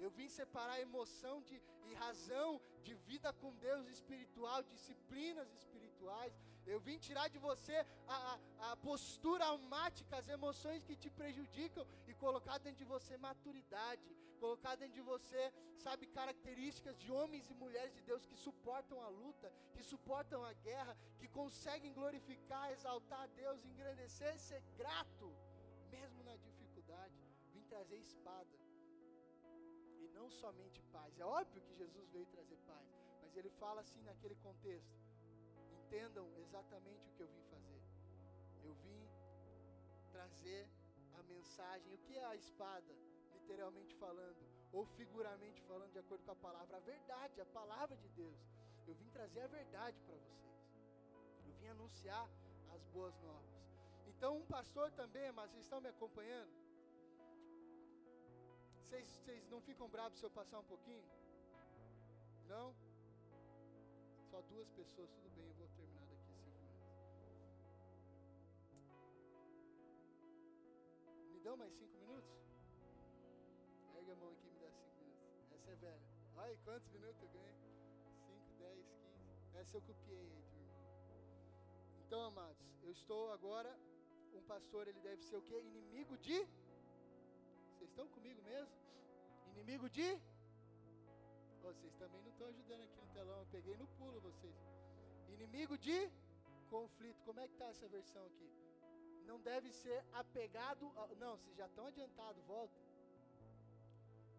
Eu vim separar emoção de, e razão de vida com Deus espiritual, disciplinas espirituais. Eu vim tirar de você a, a, a, postura almática, as emoções que te prejudicam e colocar dentro de você maturidade, colocar dentro de você, sabe, características de homens e mulheres de Deus que suportam a luta, que suportam a guerra, que conseguem glorificar, exaltar a Deus, engrandecer, ser grato, mesmo na dificuldade. Vim trazer espada não somente paz. É óbvio que Jesus veio trazer paz, mas ele fala assim naquele contexto: entendam exatamente o que eu vim fazer. Eu vim trazer a mensagem. O que é a espada, literalmente falando, ou figuramente falando, de acordo com a palavra? A verdade, a palavra de Deus. Eu vim trazer a verdade para vocês. Eu vim anunciar as boas novas. Então, um pastor também, mas vocês estão me acompanhando? Vocês, não ficam bravos se eu passar um pouquinho? Não? Só duas pessoas, tudo bem, eu vou terminar daqui cinco minutos. Me dão mais cinco minutos? Ergue a mão aqui e me dá cinco minutos. Essa é velha. Olha quantos minutos eu ganhei? Cinco, dez, quinze. Essa eu copiei aí, irmão. Então, amados, eu estou agora. Um pastor, ele deve ser o quê? Inimigo de. Vocês estão comigo mesmo? Inimigo de vocês também não estão ajudando aqui no telão, eu peguei no pulo vocês. Inimigo de conflito. Como é que está essa versão aqui? Não deve ser apegado. A... Não, vocês já estão adiantados, volta.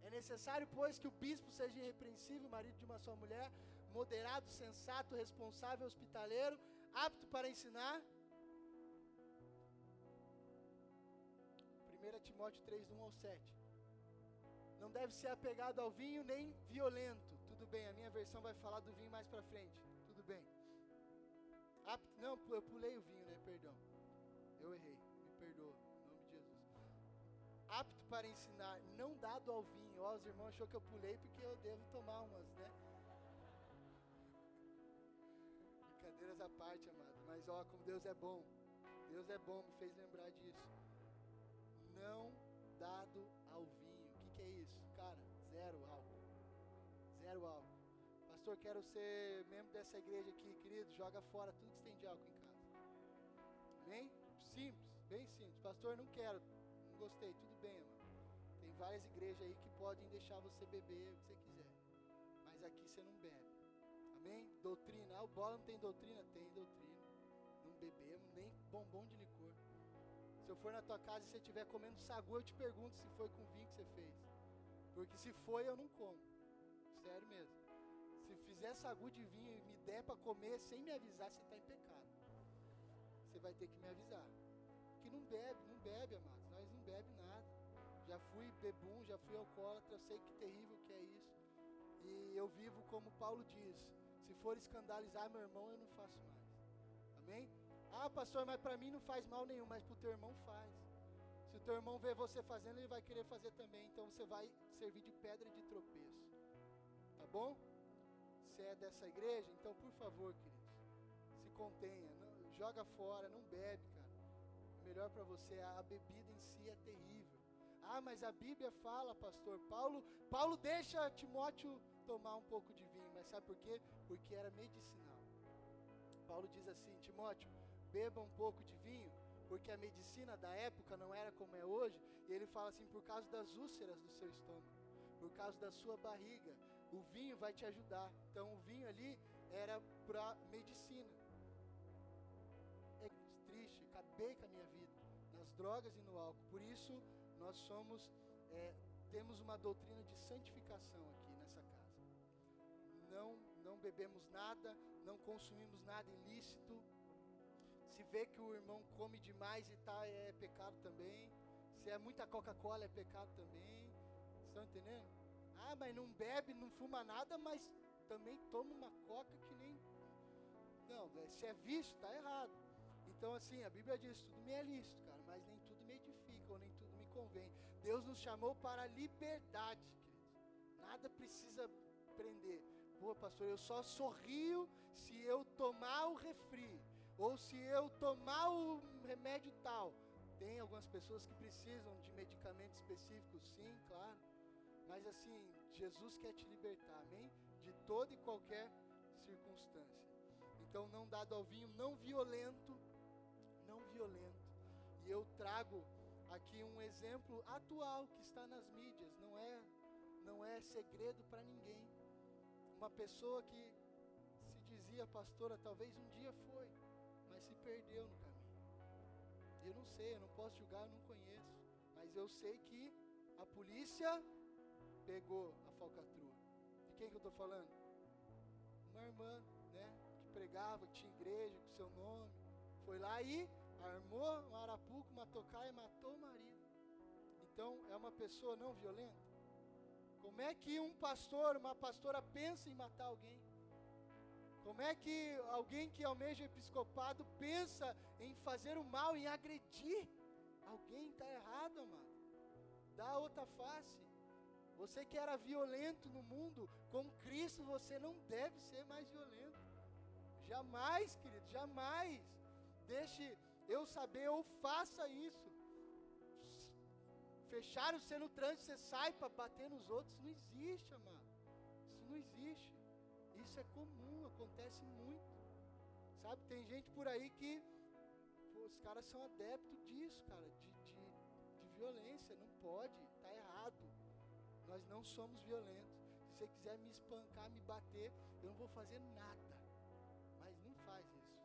É necessário, pois, que o bispo seja irrepreensível, marido de uma só mulher, moderado, sensato, responsável, hospitaleiro, apto para ensinar. Timóteo 3, 1 ao 7. Não deve ser apegado ao vinho nem violento. Tudo bem, a minha versão vai falar do vinho mais para frente. Tudo bem. Apto, não, eu pulei o vinho, né? Perdão. Eu errei. Me perdoa. Em nome de Jesus. Apto para ensinar, não dado ao vinho. Ó, os irmãos achou que eu pulei porque eu devo tomar umas, né? Brincadeiras à parte, amado. Mas ó, como Deus é bom. Deus é bom, me fez lembrar disso. Não dado ao vinho que é isso? Cara, zero álcool. Zero álcool. Pastor, quero ser membro dessa igreja aqui, querido. Joga fora tudo que tem de álcool em casa. Amém? Simples, bem simples. Pastor, não quero. Não gostei. Tudo bem, mano. Tem várias igrejas aí que podem deixar você beber o que você quiser. Mas aqui você não bebe. Amém? Doutrina. Ah, o bola não tem doutrina? Tem doutrina. Não bebemos nem bombom de licor. Se eu for na tua casa e você estiver comendo sagu, eu te pergunto se foi com vinho que você fez. Porque se foi, eu não como. Sério mesmo. Se fizer sagu de vinho e me der para comer sem me avisar, você está em pecado. Você vai ter que me avisar. Que não bebe, não bebe, amados. Nós não bebe nada. Já fui bebum, já fui alcoólatra, eu sei que terrível que é isso. E eu vivo como Paulo diz: se for escandalizar meu irmão, eu não faço mais. Amém? Ah, pastor, mas para mim não faz mal nenhum, mas para o teu irmão faz. Se o teu irmão vê você fazendo, ele vai querer fazer também. Então você vai servir de pedra de tropeço. Tá bom? Se é dessa igreja, então por favor, queridos, se contenha, não, joga fora, não bebe, cara. Melhor para você, a bebida em si é terrível. Ah, mas a Bíblia fala, pastor, Paulo, Paulo deixa Timóteo tomar um pouco de vinho, mas sabe por quê? Porque era medicinal. Paulo diz assim, Timóteo, beba um pouco de vinho, porque a medicina da época não era como é hoje, e ele fala assim: por causa das úlceras do seu estômago, por causa da sua barriga, o vinho vai te ajudar. Então, o vinho ali era para medicina. É triste, acabei com a minha vida nas drogas e no álcool. Por isso, nós somos, é, temos uma doutrina de santificação aqui nessa casa. Não, não bebemos nada, não consumimos nada ilícito se vê que o irmão come demais e tá, é pecado também. Se é muita Coca-Cola, é pecado também. Estão entendendo? Ah, mas não bebe, não fuma nada, mas também toma uma coca que nem. Não, se é vício, está errado. Então, assim, a Bíblia diz: tudo me é lícito, cara, mas nem tudo me edifica, ou nem tudo me convém. Deus nos chamou para a liberdade. Nada precisa prender. Pô, pastor, eu só sorrio se eu tomar o refri. Ou se eu tomar o remédio tal. Tem algumas pessoas que precisam de medicamentos específicos, sim, claro. Mas assim, Jesus quer te libertar, amém? De toda e qualquer circunstância. Então, não dado ao vinho, não violento, não violento. E eu trago aqui um exemplo atual que está nas mídias, não é não é segredo para ninguém. Uma pessoa que se dizia pastora, talvez um dia foi se perdeu no caminho. Eu não sei, eu não posso julgar, eu não conheço. Mas eu sei que a polícia pegou a falcatrua. De quem que eu estou falando? uma irmã, né, que pregava, que tinha igreja com seu nome, foi lá e armou um arapuco, uma tocaia e matou o marido. Então, é uma pessoa não violenta? Como é que um pastor, uma pastora pensa em matar alguém? Como é que alguém que almeja episcopado pensa em fazer o mal, em agredir? Alguém está errado, amado. Dá outra face. Você que era violento no mundo, com Cristo você não deve ser mais violento. Jamais, querido, jamais. Deixe eu saber ou faça isso. Fecharam você no trânsito, você sai para bater nos outros. Não existe, amado. Isso não existe. Isso é comum, acontece muito. Sabe, tem gente por aí que pô, os caras são adeptos disso, cara, de, de, de violência. Não pode, tá errado. Nós não somos violentos. Se você quiser me espancar, me bater, eu não vou fazer nada. Mas não faz isso.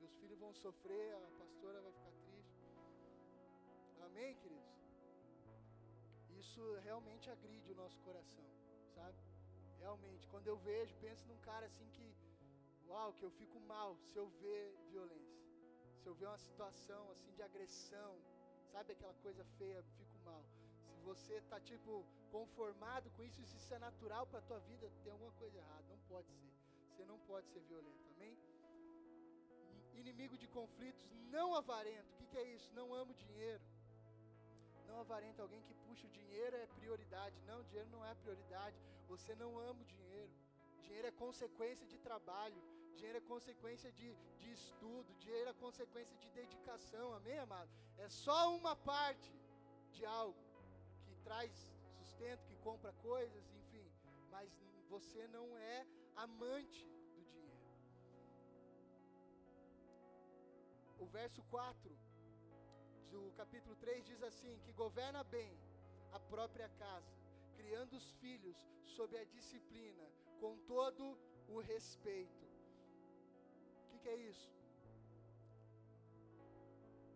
Meus filhos vão sofrer, a pastora vai ficar triste. Amém, queridos? Isso realmente agride o nosso coração, sabe? Realmente, quando eu vejo, penso num cara assim que, uau, que eu fico mal se eu ver violência. Se eu ver uma situação assim de agressão, sabe aquela coisa feia, fico mal. Se você tá tipo conformado com isso, se isso é natural para tua vida, tem alguma coisa errada, não pode ser. Você não pode ser violento, amém? Inimigo de conflitos, não avarento. O que, que é isso? Não amo dinheiro não avarenta, alguém que puxa o dinheiro é prioridade. Não, dinheiro não é prioridade. Você não ama o dinheiro. Dinheiro é consequência de trabalho. Dinheiro é consequência de, de estudo. Dinheiro é consequência de dedicação. Amém, amado? É só uma parte de algo que traz sustento, que compra coisas, enfim. Mas você não é amante do dinheiro. O verso 4 do capítulo 3 diz assim: que governa bem a própria casa, criando os filhos sob a disciplina, com todo o respeito. O que, que é isso?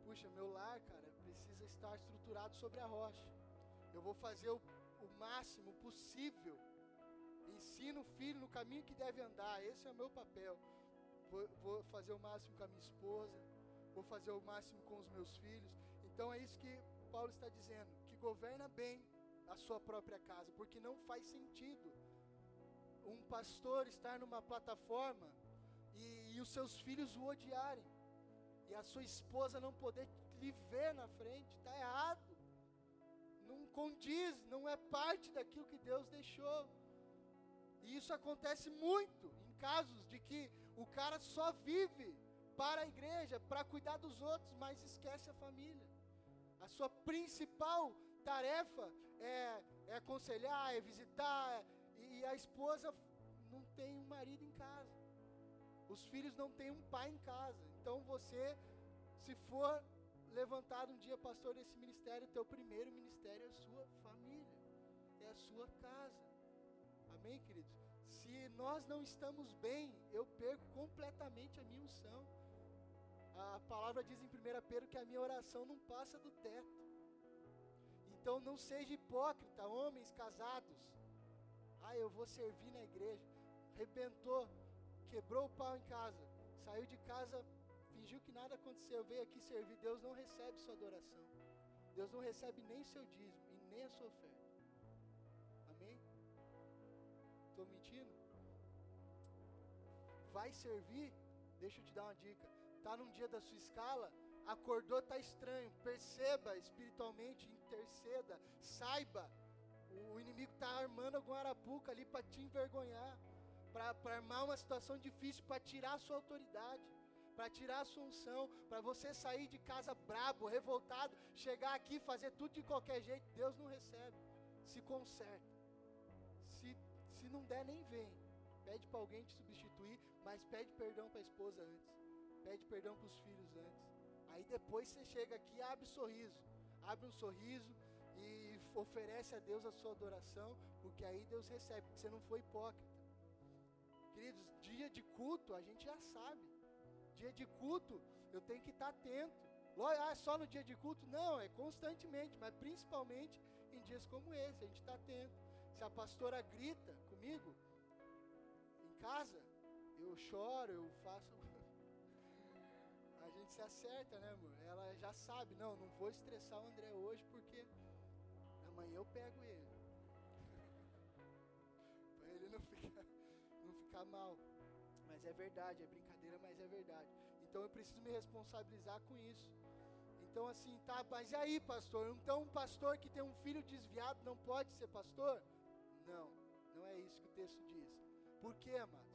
Puxa, meu lar, cara, precisa estar estruturado sobre a rocha. Eu vou fazer o, o máximo possível. Ensino o filho no caminho que deve andar. Esse é o meu papel. Vou, vou fazer o máximo com a minha esposa. Vou fazer o máximo com os meus filhos. Então é isso que Paulo está dizendo, que governa bem a sua própria casa, porque não faz sentido um pastor estar numa plataforma e, e os seus filhos o odiarem, e a sua esposa não poder lhe ver na frente, está errado, não condiz, não é parte daquilo que Deus deixou. E isso acontece muito em casos de que o cara só vive para a igreja, para cuidar dos outros, mas esquece a família. A sua principal tarefa é, é aconselhar, é visitar, e a esposa não tem um marido em casa. Os filhos não têm um pai em casa. Então você, se for levantado um dia pastor desse ministério, teu primeiro ministério é a sua família, é a sua casa. Amém, queridos? Se nós não estamos bem, eu perco completamente a minha unção. A palavra diz em 1 Pedro que a minha oração não passa do teto. Então não seja hipócrita, homens casados. Ah, eu vou servir na igreja. Rebentou, quebrou o pau em casa, saiu de casa, fingiu que nada aconteceu, veio aqui servir. Deus não recebe sua adoração. Deus não recebe nem seu dízimo e nem a sua oferta. Amém? Estou mentindo? Vai servir? Deixa eu te dar uma dica está num dia da sua escala, acordou, está estranho. Perceba espiritualmente, interceda, saiba. O inimigo está armando algum arapuca ali para te envergonhar, para armar uma situação difícil, para tirar a sua autoridade, para tirar a sua unção, para você sair de casa brabo, revoltado, chegar aqui fazer tudo de qualquer jeito. Deus não recebe. Se conserta. Se, se não der, nem vem. Pede para alguém te substituir, mas pede perdão para a esposa antes pede perdão para os filhos antes. Aí depois você chega aqui, abre o um sorriso, abre um sorriso e oferece a Deus a sua adoração, porque aí Deus recebe, porque você não foi hipócrita. Queridos, dia de culto a gente já sabe. Dia de culto eu tenho que estar atento. Ah, é só no dia de culto? Não, é constantemente, mas principalmente em dias como esse, a gente está atento. Se a pastora grita comigo, em casa, eu choro, eu faço. Gente se acerta, né, amor? Ela já sabe, não, não vou estressar o André hoje porque amanhã eu pego ele. (laughs) pra ele não ficar, não ficar mal. Mas é verdade, é brincadeira, mas é verdade. Então eu preciso me responsabilizar com isso. Então assim, tá, mas e aí, pastor? Então um pastor que tem um filho desviado não pode ser pastor? Não, não é isso que o texto diz. Por quê, amados?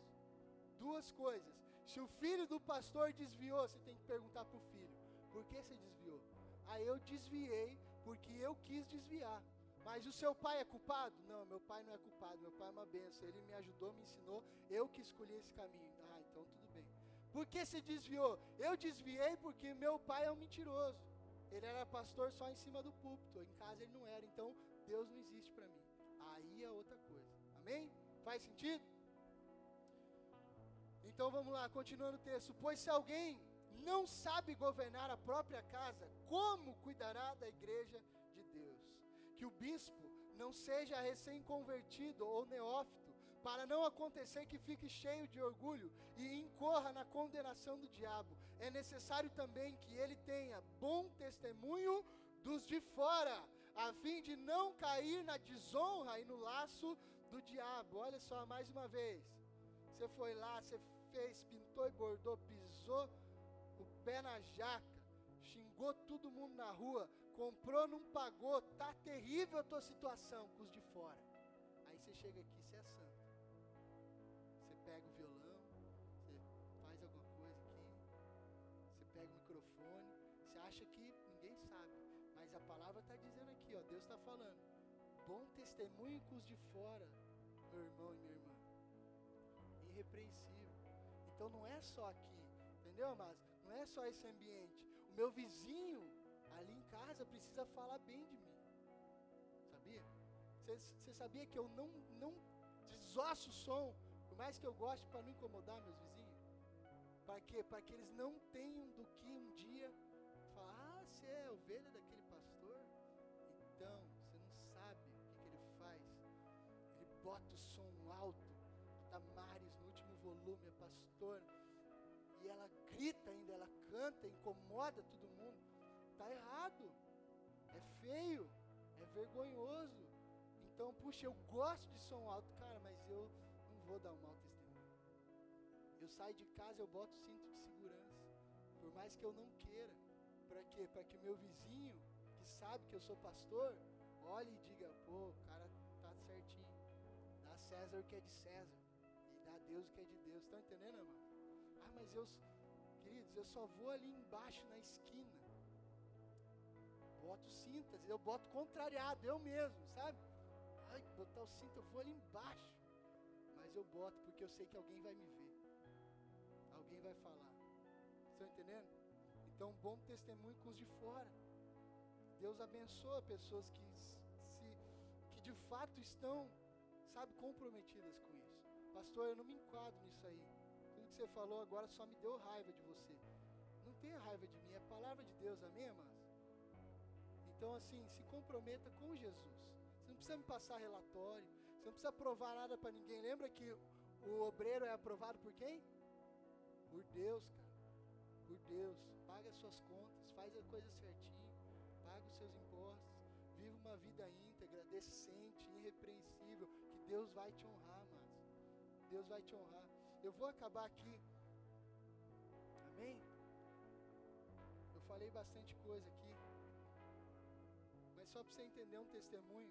Duas coisas. Se o filho do pastor desviou, você tem que perguntar para o filho: por que você desviou? Ah, eu desviei porque eu quis desviar. Mas o seu pai é culpado? Não, meu pai não é culpado. Meu pai é uma benção. Ele me ajudou, me ensinou. Eu que escolhi esse caminho. Ah, então tudo bem. Por que se desviou? Eu desviei porque meu pai é um mentiroso. Ele era pastor só em cima do púlpito. Em casa ele não era. Então Deus não existe para mim. Aí é outra coisa. Amém? Faz sentido? Então vamos lá, continuando o texto. Pois se alguém não sabe governar a própria casa, como cuidará da igreja de Deus? Que o bispo não seja recém-convertido ou neófito, para não acontecer que fique cheio de orgulho e incorra na condenação do diabo. É necessário também que ele tenha bom testemunho dos de fora, a fim de não cair na desonra e no laço do diabo. Olha só, mais uma vez. Você foi lá, você fez, pintou e bordou, pisou o pé na jaca, xingou todo mundo na rua, comprou, não pagou, tá terrível a tua situação com os de fora. Aí você chega aqui, você é santo. Você pega o violão, você faz alguma coisa aqui, você pega o microfone, você acha que ninguém sabe, mas a palavra está dizendo aqui, ó, Deus está falando. Bom testemunho com os de fora, meu irmão e minha irmã. Então não é só aqui, entendeu, mas Não é só esse ambiente. O meu vizinho ali em casa precisa falar bem de mim. Sabia? Você sabia que eu não, não desosso o som, por mais que eu goste, para não incomodar meus vizinhos? Para quê? Para que eles não tenham do que um dia falar, ah, você é ovelha daquele pastor? Então, você não sabe o que, que ele faz. Ele bota o som alto. A Damares no último volume, a pastora. E ela grita ainda, ela canta, incomoda todo mundo. Está errado. É feio. É vergonhoso. Então, puxa, eu gosto de som alto, cara, mas eu não vou dar um mau testemunho. Eu saio de casa, eu boto cinto de segurança. Por mais que eu não queira. Para quê? Para que o meu vizinho, que sabe que eu sou pastor, olhe e diga, pô, o cara tá certinho. Dá César o que é de César. Deus o que é de Deus. Estão entendendo, irmão? Ah, mas eu, queridos, eu só vou ali embaixo na esquina. Boto cintas, eu boto contrariado, eu mesmo, sabe? Ai, botar o cinto, eu vou ali embaixo. Mas eu boto porque eu sei que alguém vai me ver. Alguém vai falar. Estão entendendo? Então, bom testemunho com os de fora. Deus abençoa pessoas que, se, que de fato estão, sabe, comprometidas com isso. Pastor, eu não me enquadro nisso aí. Tudo que você falou agora só me deu raiva de você. Não tenha raiva de mim, é palavra de Deus, amém, amados? Então, assim, se comprometa com Jesus. Você não precisa me passar relatório, você não precisa provar nada para ninguém. Lembra que o obreiro é aprovado por quem? Por Deus, cara. Por Deus. Paga as suas contas, faz a coisa certinho, paga os seus impostos, vive uma vida íntegra, decente, irrepreensível, que Deus vai te honrar, Deus vai te honrar. Eu vou acabar aqui. Amém? Eu falei bastante coisa aqui. Mas só para você entender um testemunho,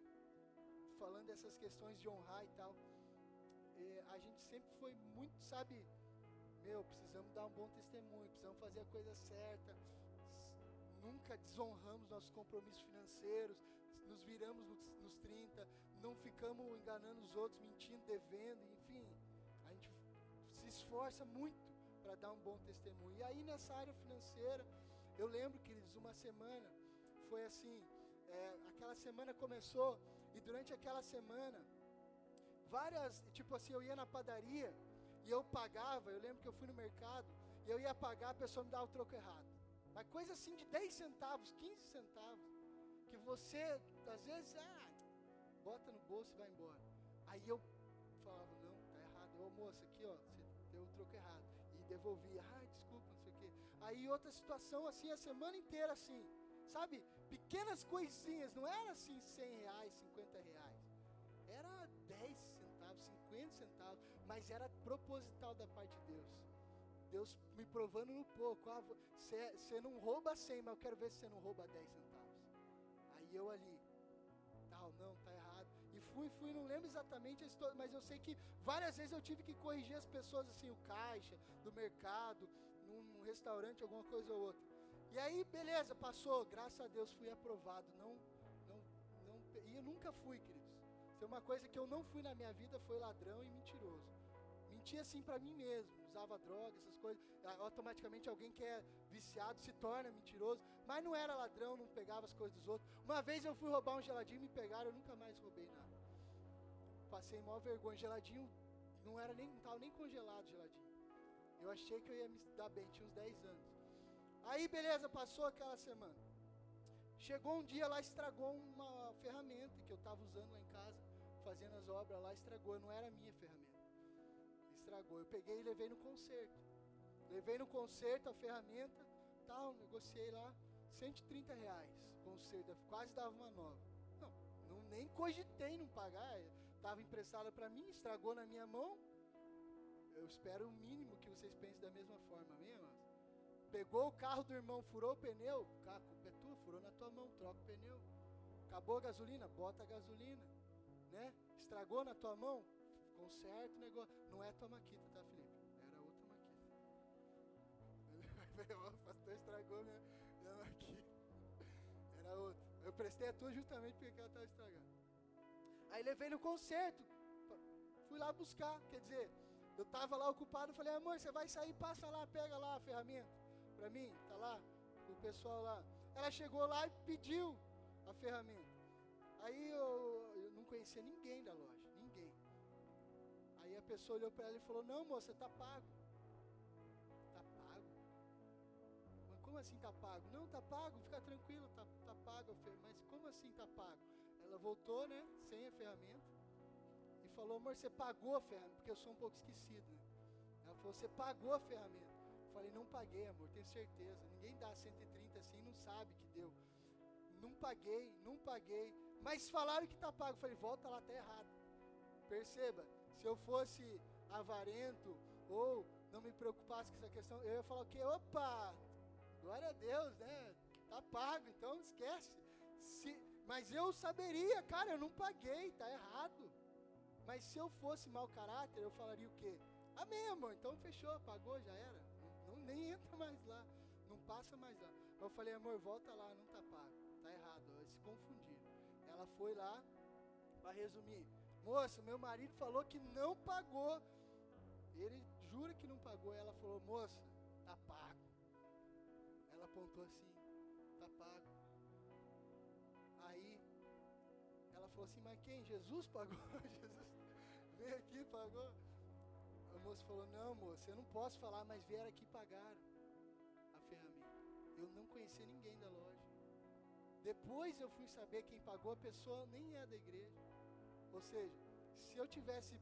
falando dessas questões de honrar e tal. É, a gente sempre foi muito, sabe, meu, precisamos dar um bom testemunho, precisamos fazer a coisa certa. Nunca desonramos nossos compromissos financeiros, nos viramos nos, nos 30, não ficamos enganando os outros, mentindo, devendo, esforça muito para dar um bom testemunho. E aí nessa área financeira, eu lembro, queridos, uma semana foi assim, é, aquela semana começou e durante aquela semana, várias, tipo assim, eu ia na padaria e eu pagava, eu lembro que eu fui no mercado e eu ia pagar, a pessoa me dava o troco errado. Mas coisa assim de 10 centavos, 15 centavos, que você, às vezes, ah, bota no bolso e vai embora. Aí eu falava, não, tá errado, ô moça, aqui, ó, você deu um troco errado. E devolvi, ai, desculpa, não sei o quê. Aí outra situação, assim, a semana inteira, assim, sabe? Pequenas coisinhas, não era assim 100 reais, 50 reais. Era 10 centavos, 50 centavos, mas era proposital da parte de Deus. Deus me provando no pouco. Ah, você não rouba 100, mas eu quero ver se você não rouba 10 centavos. Aí eu ali, fui, fui, não lembro exatamente a história, mas eu sei que várias vezes eu tive que corrigir as pessoas, assim, o caixa, do mercado, num restaurante, alguma coisa ou outra. E aí, beleza, passou, graças a Deus fui aprovado. Não, não, não, e eu nunca fui, queridos. Se uma coisa que eu não fui na minha vida foi ladrão e mentiroso. Mentia assim para mim mesmo, usava droga, essas coisas. Automaticamente alguém que é viciado se torna mentiroso. Mas não era ladrão, não pegava as coisas dos outros. Uma vez eu fui roubar um geladinho, e me pegaram, eu nunca mais roubei nada. Passei maior vergonha. Geladinho não era nem, não tava nem congelado geladinho. Eu achei que eu ia me dar bem, tinha uns 10 anos. Aí beleza, passou aquela semana. Chegou um dia lá, estragou uma ferramenta que eu estava usando lá em casa, fazendo as obras lá, estragou, não era minha ferramenta. Estragou. Eu peguei e levei no conserto. Levei no conserto a ferramenta, tal, negociei lá, 130 reais. Conserto, quase dava uma nova. Não, não nem cogitei não pagar. Estava emprestada para mim, estragou na minha mão. Eu espero o mínimo que vocês pensem da mesma forma, mesmo. Pegou o carro do irmão, furou o pneu, a culpa é tua, furou na tua mão, troca o pneu. Acabou a gasolina, bota a gasolina. Né? Estragou na tua mão, conserta o negócio. Não é tua maquita, tá, Felipe? Era outra maquita. (laughs) o pastor estragou minha, minha maquita. Era outra. Eu prestei a tua justamente porque ela estava estragada. Aí levei no conserto. Fui lá buscar. Quer dizer, eu estava lá ocupado. Falei, amor, você vai sair, passa lá, pega lá a ferramenta para mim, tá lá, o pessoal lá. Ela chegou lá e pediu a ferramenta. Aí eu, eu não conhecia ninguém da loja, ninguém. Aí a pessoa olhou para ela e falou: Não, moça, tá pago. Tá pago? Mas como assim tá pago? Não, tá pago, fica tranquilo, tá, tá pago. Mas como assim tá pago? Ela voltou, né, sem a ferramenta, e falou: Amor, você pagou a ferramenta, porque eu sou um pouco esquecido, né? Ela falou: Você pagou a ferramenta. Falei, não paguei, amor, tenho certeza. Ninguém dá 130 assim, não sabe que deu. Não paguei, não paguei. Mas falaram que está pago. Falei, volta lá, está errado. Perceba, se eu fosse avarento ou não me preocupasse com essa questão, eu ia falar o quê? Opa, glória a Deus, né? Tá pago, então esquece. Se, mas eu saberia, cara, eu não paguei, tá errado. Mas se eu fosse mau caráter, eu falaria o quê? Amém, amor, então fechou, pagou, já era nem (laughs) entra mais lá, não passa mais lá. Eu falei, amor, volta lá, não tá pago, tá errado, eles se confundiram. Ela foi lá, para resumir, moça, meu marido falou que não pagou. Ele jura que não pagou. Ela falou, moça, tá pago. Ela apontou assim, tá pago. Falou assim, mas quem? Jesus pagou? (laughs) Jesus veio aqui, pagou. O moço falou: Não, moço, eu não posso falar, mas vieram aqui e pagaram a ferramenta. Eu não conhecia ninguém da loja. Depois eu fui saber quem pagou, a pessoa nem é da igreja. Ou seja, se eu tivesse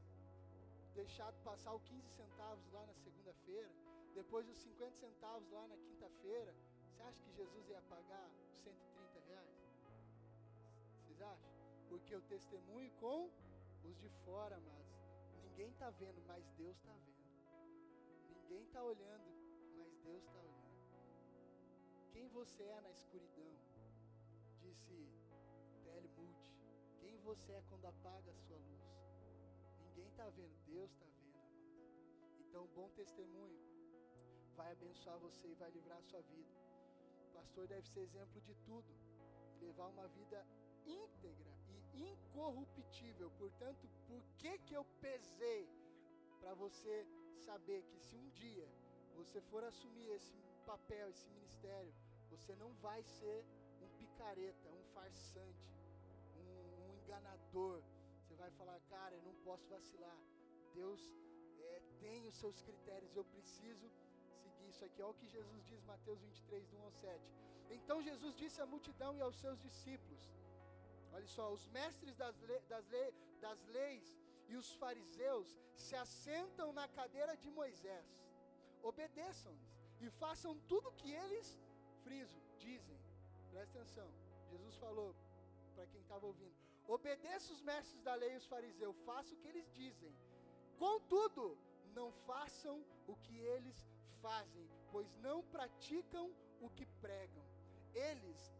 deixado passar os 15 centavos lá na segunda-feira, depois os 50 centavos lá na quinta-feira, você acha que Jesus ia pagar os 130 reais? Vocês acham? Porque o testemunho com os de fora, amados, Ninguém está vendo, mas Deus está vendo. Ninguém está olhando, mas Deus está olhando. Quem você é na escuridão? Disse. Moody. Quem você é quando apaga a sua luz? Ninguém está vendo, Deus está vendo. Então, bom testemunho vai abençoar você e vai livrar a sua vida. O pastor deve ser exemplo de tudo, levar uma vida íntegra e incorruptível. Portanto, por que que eu pesei para você saber que se um dia você for assumir esse papel, esse ministério, você não vai ser um picareta, um farsante, um, um enganador. Você vai falar, cara, eu não posso vacilar. Deus é, tem os seus critérios, eu preciso seguir isso aqui. Olha o que Jesus diz, Mateus 23, do 1 ao 7. Então Jesus disse à multidão e aos seus discípulos: Olha só, os mestres das, le, das, le, das leis e os fariseus se assentam na cadeira de Moisés. Obedeçam-lhes e façam tudo o que eles, friso, dizem. Presta atenção. Jesus falou para quem estava ouvindo: obedeça os mestres da lei e os fariseus, façam o que eles dizem. Contudo, não façam o que eles fazem, pois não praticam o que pregam. Eles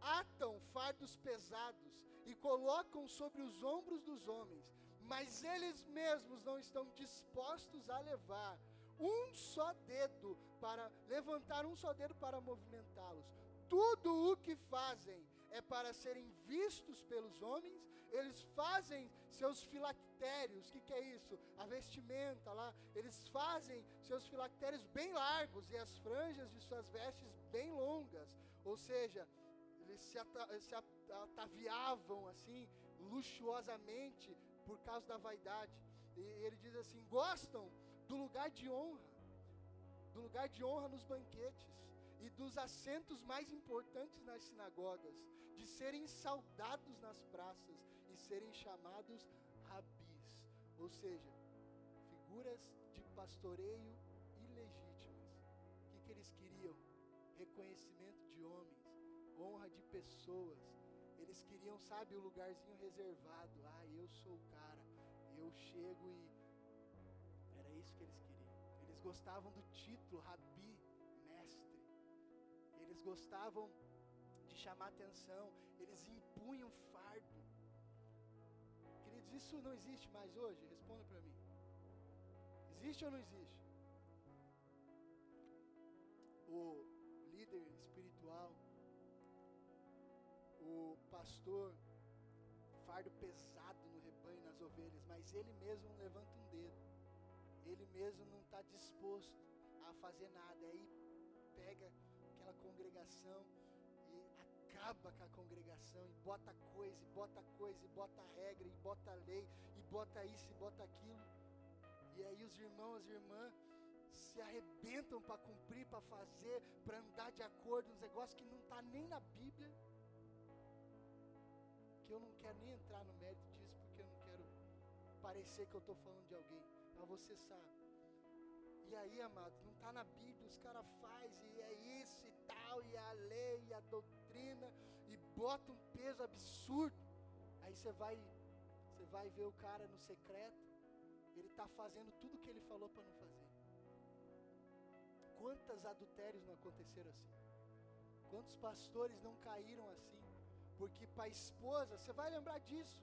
atam fardos pesados e colocam sobre os ombros dos homens, mas eles mesmos não estão dispostos a levar um só dedo para levantar um só dedo para movimentá-los. Tudo o que fazem é para serem vistos pelos homens, eles fazem seus filactérios, o que, que é isso? A vestimenta lá, eles fazem seus filactérios bem largos e as franjas de suas vestes bem longas, ou seja, eles se, se ataviavam assim, luxuosamente, por causa da vaidade. E ele diz assim: gostam do lugar de honra, do lugar de honra nos banquetes e dos assentos mais importantes nas sinagogas, de serem saudados nas praças e serem chamados rabis, ou seja, figuras de pastoreio ilegítimas. O que, que eles queriam? Reconhecimento de homens, honra de pessoas. Eles queriam, sabe, o lugarzinho reservado. Ah, eu sou o cara. Eu chego e isso que eles queriam. Eles gostavam do título Rabi, mestre. Eles gostavam de chamar atenção. Eles impunham fardo. Queridos, isso não existe mais hoje? Responda para mim. Existe ou não existe? O líder espiritual, o pastor, fardo pesado no rebanho, nas ovelhas, mas ele mesmo levanta um dedo ele mesmo não está disposto a fazer nada. Aí pega aquela congregação e acaba com a congregação e bota coisa, e bota coisa, e bota regra, e bota lei, e bota isso, e bota aquilo. E aí os irmãos, as irmãs se arrebentam para cumprir, para fazer, para andar de acordo, uns negócios que não está nem na Bíblia. Que eu não quero nem entrar no mérito disso, porque eu não quero parecer que eu estou falando de alguém mas você sabe. E aí, amado, não está na Bíblia, os caras fazem, e é isso e tal, e a lei, e a doutrina, e bota um peso absurdo. Aí você vai, você vai ver o cara no secreto, ele está fazendo tudo o que ele falou para não fazer. Quantos adultérios não aconteceram assim? Quantos pastores não caíram assim? Porque para a esposa, você vai lembrar disso.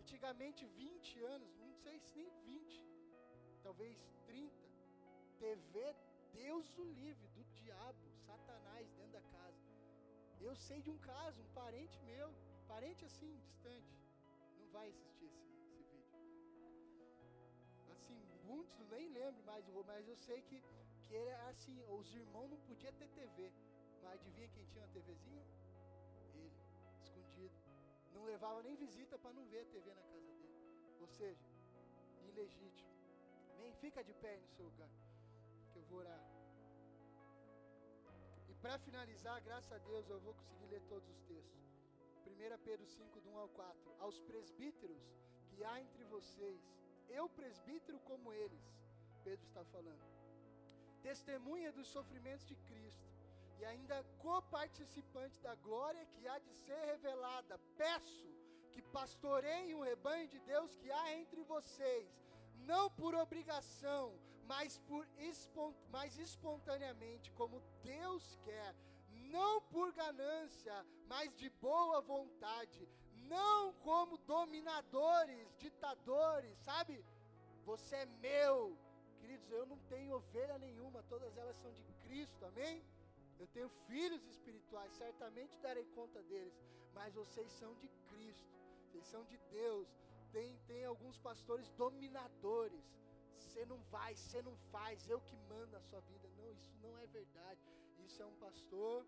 Antigamente, 20 anos, não sei se nem 20, talvez 30, TV, Deus o livre do diabo, Satanás dentro da casa. Eu sei de um caso, um parente meu, parente assim, distante, não vai assistir esse, esse vídeo. Assim, muitos nem lembro mais, mas eu sei que, que era assim, os irmãos não podiam ter TV, mas adivinha quem tinha uma TVzinha? Não levava nem visita para não ver a TV na casa dele. Ou seja, ilegítimo. Amém? Fica de pé no seu lugar, que eu vou orar. E para finalizar, graças a Deus, eu vou conseguir ler todos os textos. 1 Pedro 5, do 1 ao 4. Aos presbíteros que há entre vocês, eu presbítero como eles, Pedro está falando, testemunha dos sofrimentos de Cristo e ainda coparticipante da glória que há de ser revelada. Peço que pastoreiem o rebanho de Deus que há entre vocês, não por obrigação, mas, por espont mas espontaneamente, como Deus quer, não por ganância, mas de boa vontade, não como dominadores, ditadores, sabe? Você é meu, queridos. Eu não tenho ovelha nenhuma, todas elas são de Cristo, amém? Eu tenho filhos espirituais, certamente darei conta deles, mas vocês são de Cristo, vocês são de Deus, tem, tem alguns pastores dominadores. Você não vai, você não faz, eu que mando a sua vida. Não, isso não é verdade. Isso é um pastor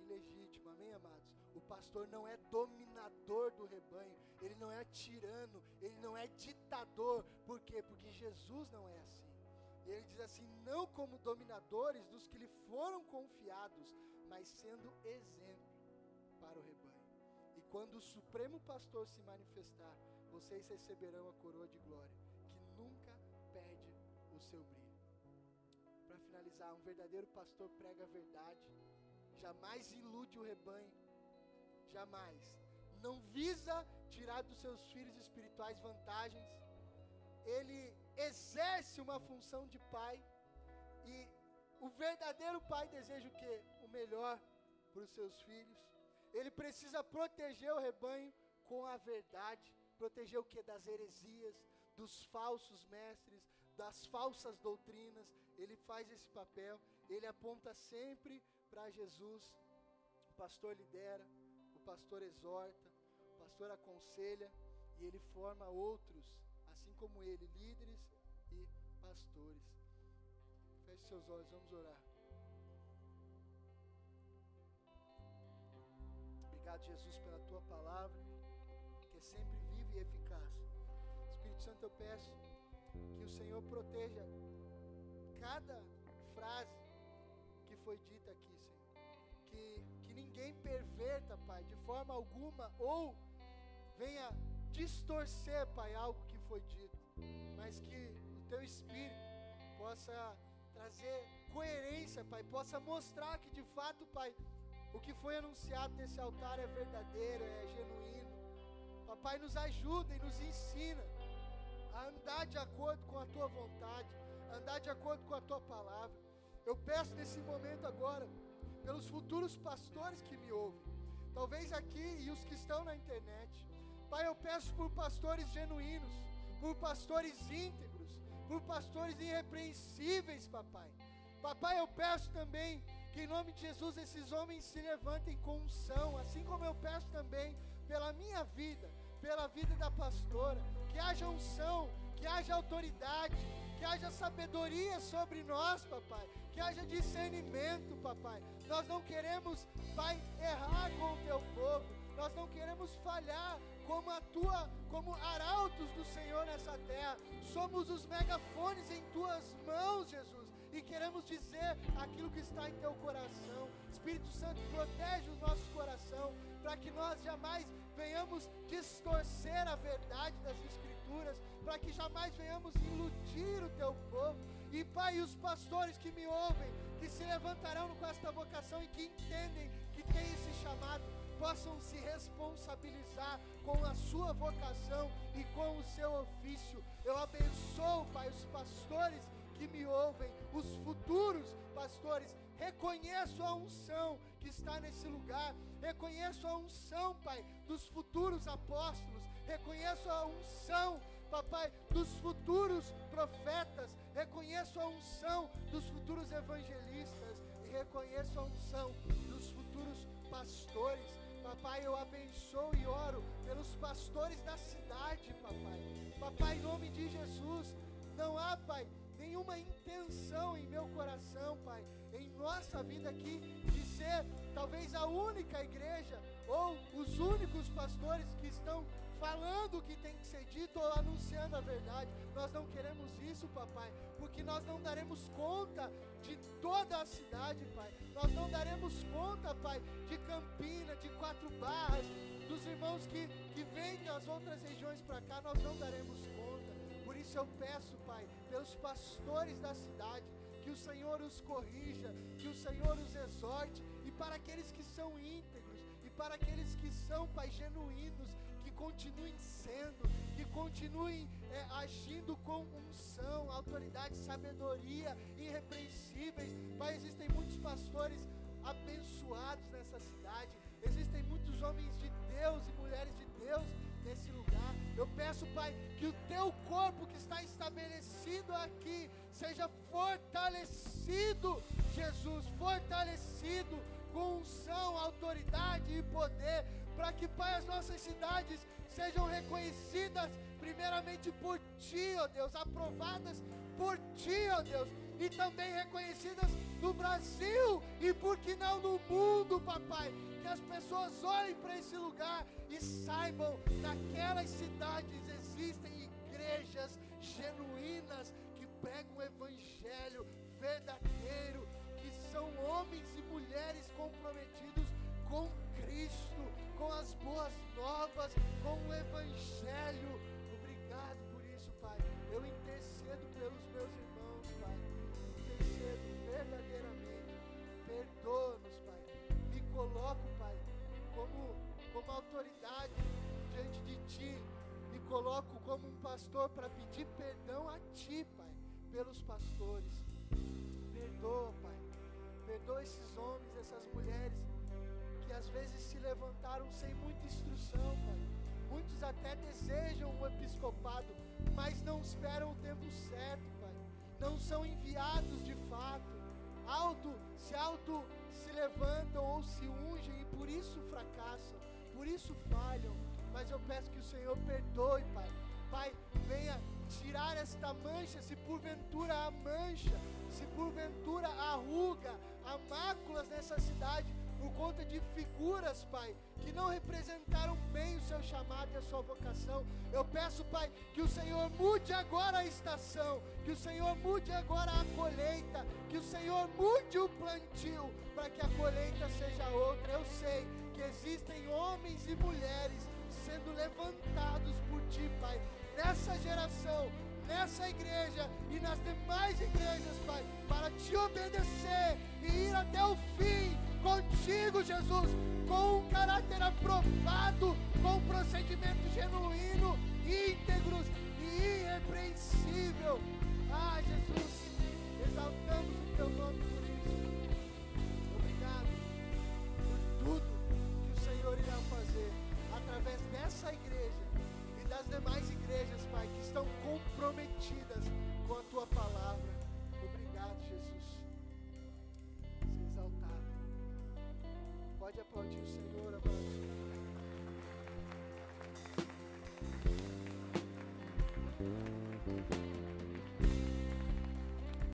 ilegítimo, amém, amados? O pastor não é dominador do rebanho, ele não é tirano, ele não é ditador. Por quê? Porque Jesus não é assim. Ele diz assim: não como dominadores dos que lhe foram confiados, mas sendo exemplo para o rebanho. E quando o Supremo Pastor se manifestar, vocês receberão a coroa de glória, que nunca perde o seu brilho. Para finalizar, um verdadeiro pastor prega a verdade, jamais ilude o rebanho, jamais. Não visa tirar dos seus filhos espirituais vantagens, ele exerce uma função de pai, e o verdadeiro pai deseja o que? O melhor para os seus filhos. Ele precisa proteger o rebanho com a verdade, proteger o que? Das heresias, dos falsos mestres, das falsas doutrinas. Ele faz esse papel, ele aponta sempre para Jesus. O pastor lidera, o pastor exorta, o pastor aconselha e ele forma outros, como ele, líderes e pastores. Feche seus olhos, vamos orar. Obrigado, Jesus, pela tua palavra, que é sempre viva e eficaz. Espírito Santo, eu peço que o Senhor proteja cada frase que foi dita aqui, Senhor. Que, que ninguém perverta, Pai, de forma alguma, ou venha distorcer, Pai, algo foi dito, mas que o Teu Espírito possa trazer coerência, Pai, possa mostrar que de fato, Pai, o que foi anunciado nesse altar é verdadeiro, é genuíno. Papai, nos ajuda e nos ensina a andar de acordo com a tua vontade, andar de acordo com a tua palavra. Eu peço nesse momento agora, pelos futuros pastores que me ouvem, talvez aqui e os que estão na internet. Pai, eu peço por pastores genuínos, por pastores íntegros, por pastores irrepreensíveis, papai. Papai, eu peço também que em nome de Jesus esses homens se levantem com unção, assim como eu peço também pela minha vida, pela vida da pastora, que haja unção, que haja autoridade, que haja sabedoria sobre nós, papai, que haja discernimento, papai. Nós não queremos, Pai, errar com o teu povo, nós não queremos falhar como a tua, como arautos do Senhor nessa terra. Somos os megafones em tuas mãos, Jesus e queremos dizer aquilo que está em teu coração. Espírito Santo, protege o nosso coração, para que nós jamais venhamos distorcer a verdade das Escrituras, para que jamais venhamos iludir o teu povo. E Pai, os pastores que me ouvem, que se levantarão com esta vocação e que entendem que tem esse chamado, possam se responsabilizar com a sua vocação e com o seu ofício. Eu abençoo, Pai, os pastores que me ouvem, os futuros pastores, reconheço a unção que está nesse lugar, reconheço a unção, Pai, dos futuros apóstolos, reconheço a unção, Papai, dos futuros profetas, reconheço a unção dos futuros evangelistas. E reconheço a unção dos futuros pastores. Papai, eu abençoo e oro pelos pastores da cidade, papai. Papai, em nome de Jesus, não há, Pai, nenhuma intenção em meu coração, Pai, em nossa vida aqui, de ser talvez a única igreja ou os únicos pastores que estão falando o que tem que ser dito ou anunciando a verdade. Nós não queremos isso, papai, porque nós não daremos conta de toda a cidade, pai. Nós não daremos conta, pai, de Campina, de Quatro Barras, dos irmãos que, que vêm das outras regiões para cá, nós não daremos conta. Por isso eu peço, Pai, pelos pastores da cidade, que o Senhor os corrija, que o Senhor os exorte, e para aqueles que são íntegros, e para aqueles que são, Pai, genuínos, continuem sendo, que continuem é, agindo com unção, autoridade, sabedoria, irrepreensíveis. Pai, existem muitos pastores abençoados nessa cidade, existem muitos homens de Deus e mulheres de Deus nesse lugar. Eu peço, Pai, que o teu corpo que está estabelecido aqui seja fortalecido, Jesus, fortalecido com unção, autoridade e poder, para que, Pai, as nossas cidades sejam reconhecidas primeiramente por Ti, ó Deus, aprovadas por Ti, ó Deus, e também reconhecidas no Brasil e por que não no mundo, papai que as pessoas olhem para esse lugar e saibam que naquelas cidades existem igrejas genuínas que pregam o evangelho verdadeiro, que são homens e mulheres comprometidos com Cristo, com as boas novas, com o Evangelho. Obrigado por isso, Pai. Eu intercedo pelos meus irmãos, Pai. Intercedo verdadeiramente. Perdoa-nos, Pai. Me coloco, Pai, como, como autoridade diante de Ti. Me coloco como um pastor para pedir perdão a Ti, Pai, pelos pastores. Perdoa, Pai. Perdoa esses homens, essas mulheres que às vezes se levantaram sem muita instrução, Pai. Muitos até desejam o episcopado, mas não esperam o tempo certo, Pai. Não são enviados de fato. Auto, se auto se levantam ou se ungem e por isso fracassam, por isso falham. Mas eu peço que o Senhor perdoe, Pai. Pai, venha tirar esta mancha, se porventura há mancha, se porventura há ruga, há máculas nessa cidade, por conta de figuras, Pai, que não representaram bem o seu chamado e a sua vocação. Eu peço, Pai, que o Senhor mude agora a estação, que o Senhor mude agora a colheita, que o Senhor mude o plantio, para que a colheita seja outra. Eu sei que existem homens e mulheres sendo levantados por Ti, Pai, nessa geração, nessa igreja e nas demais igrejas, Pai, para te obedecer e ir até o fim contigo, Jesus, com um caráter aprovado, com um procedimento genuíno, íntegros e irrepreensível. Ah, Jesus, exaltamos o teu nome por isso. Obrigado por tudo que o Senhor irá fazer através dessa igreja e das demais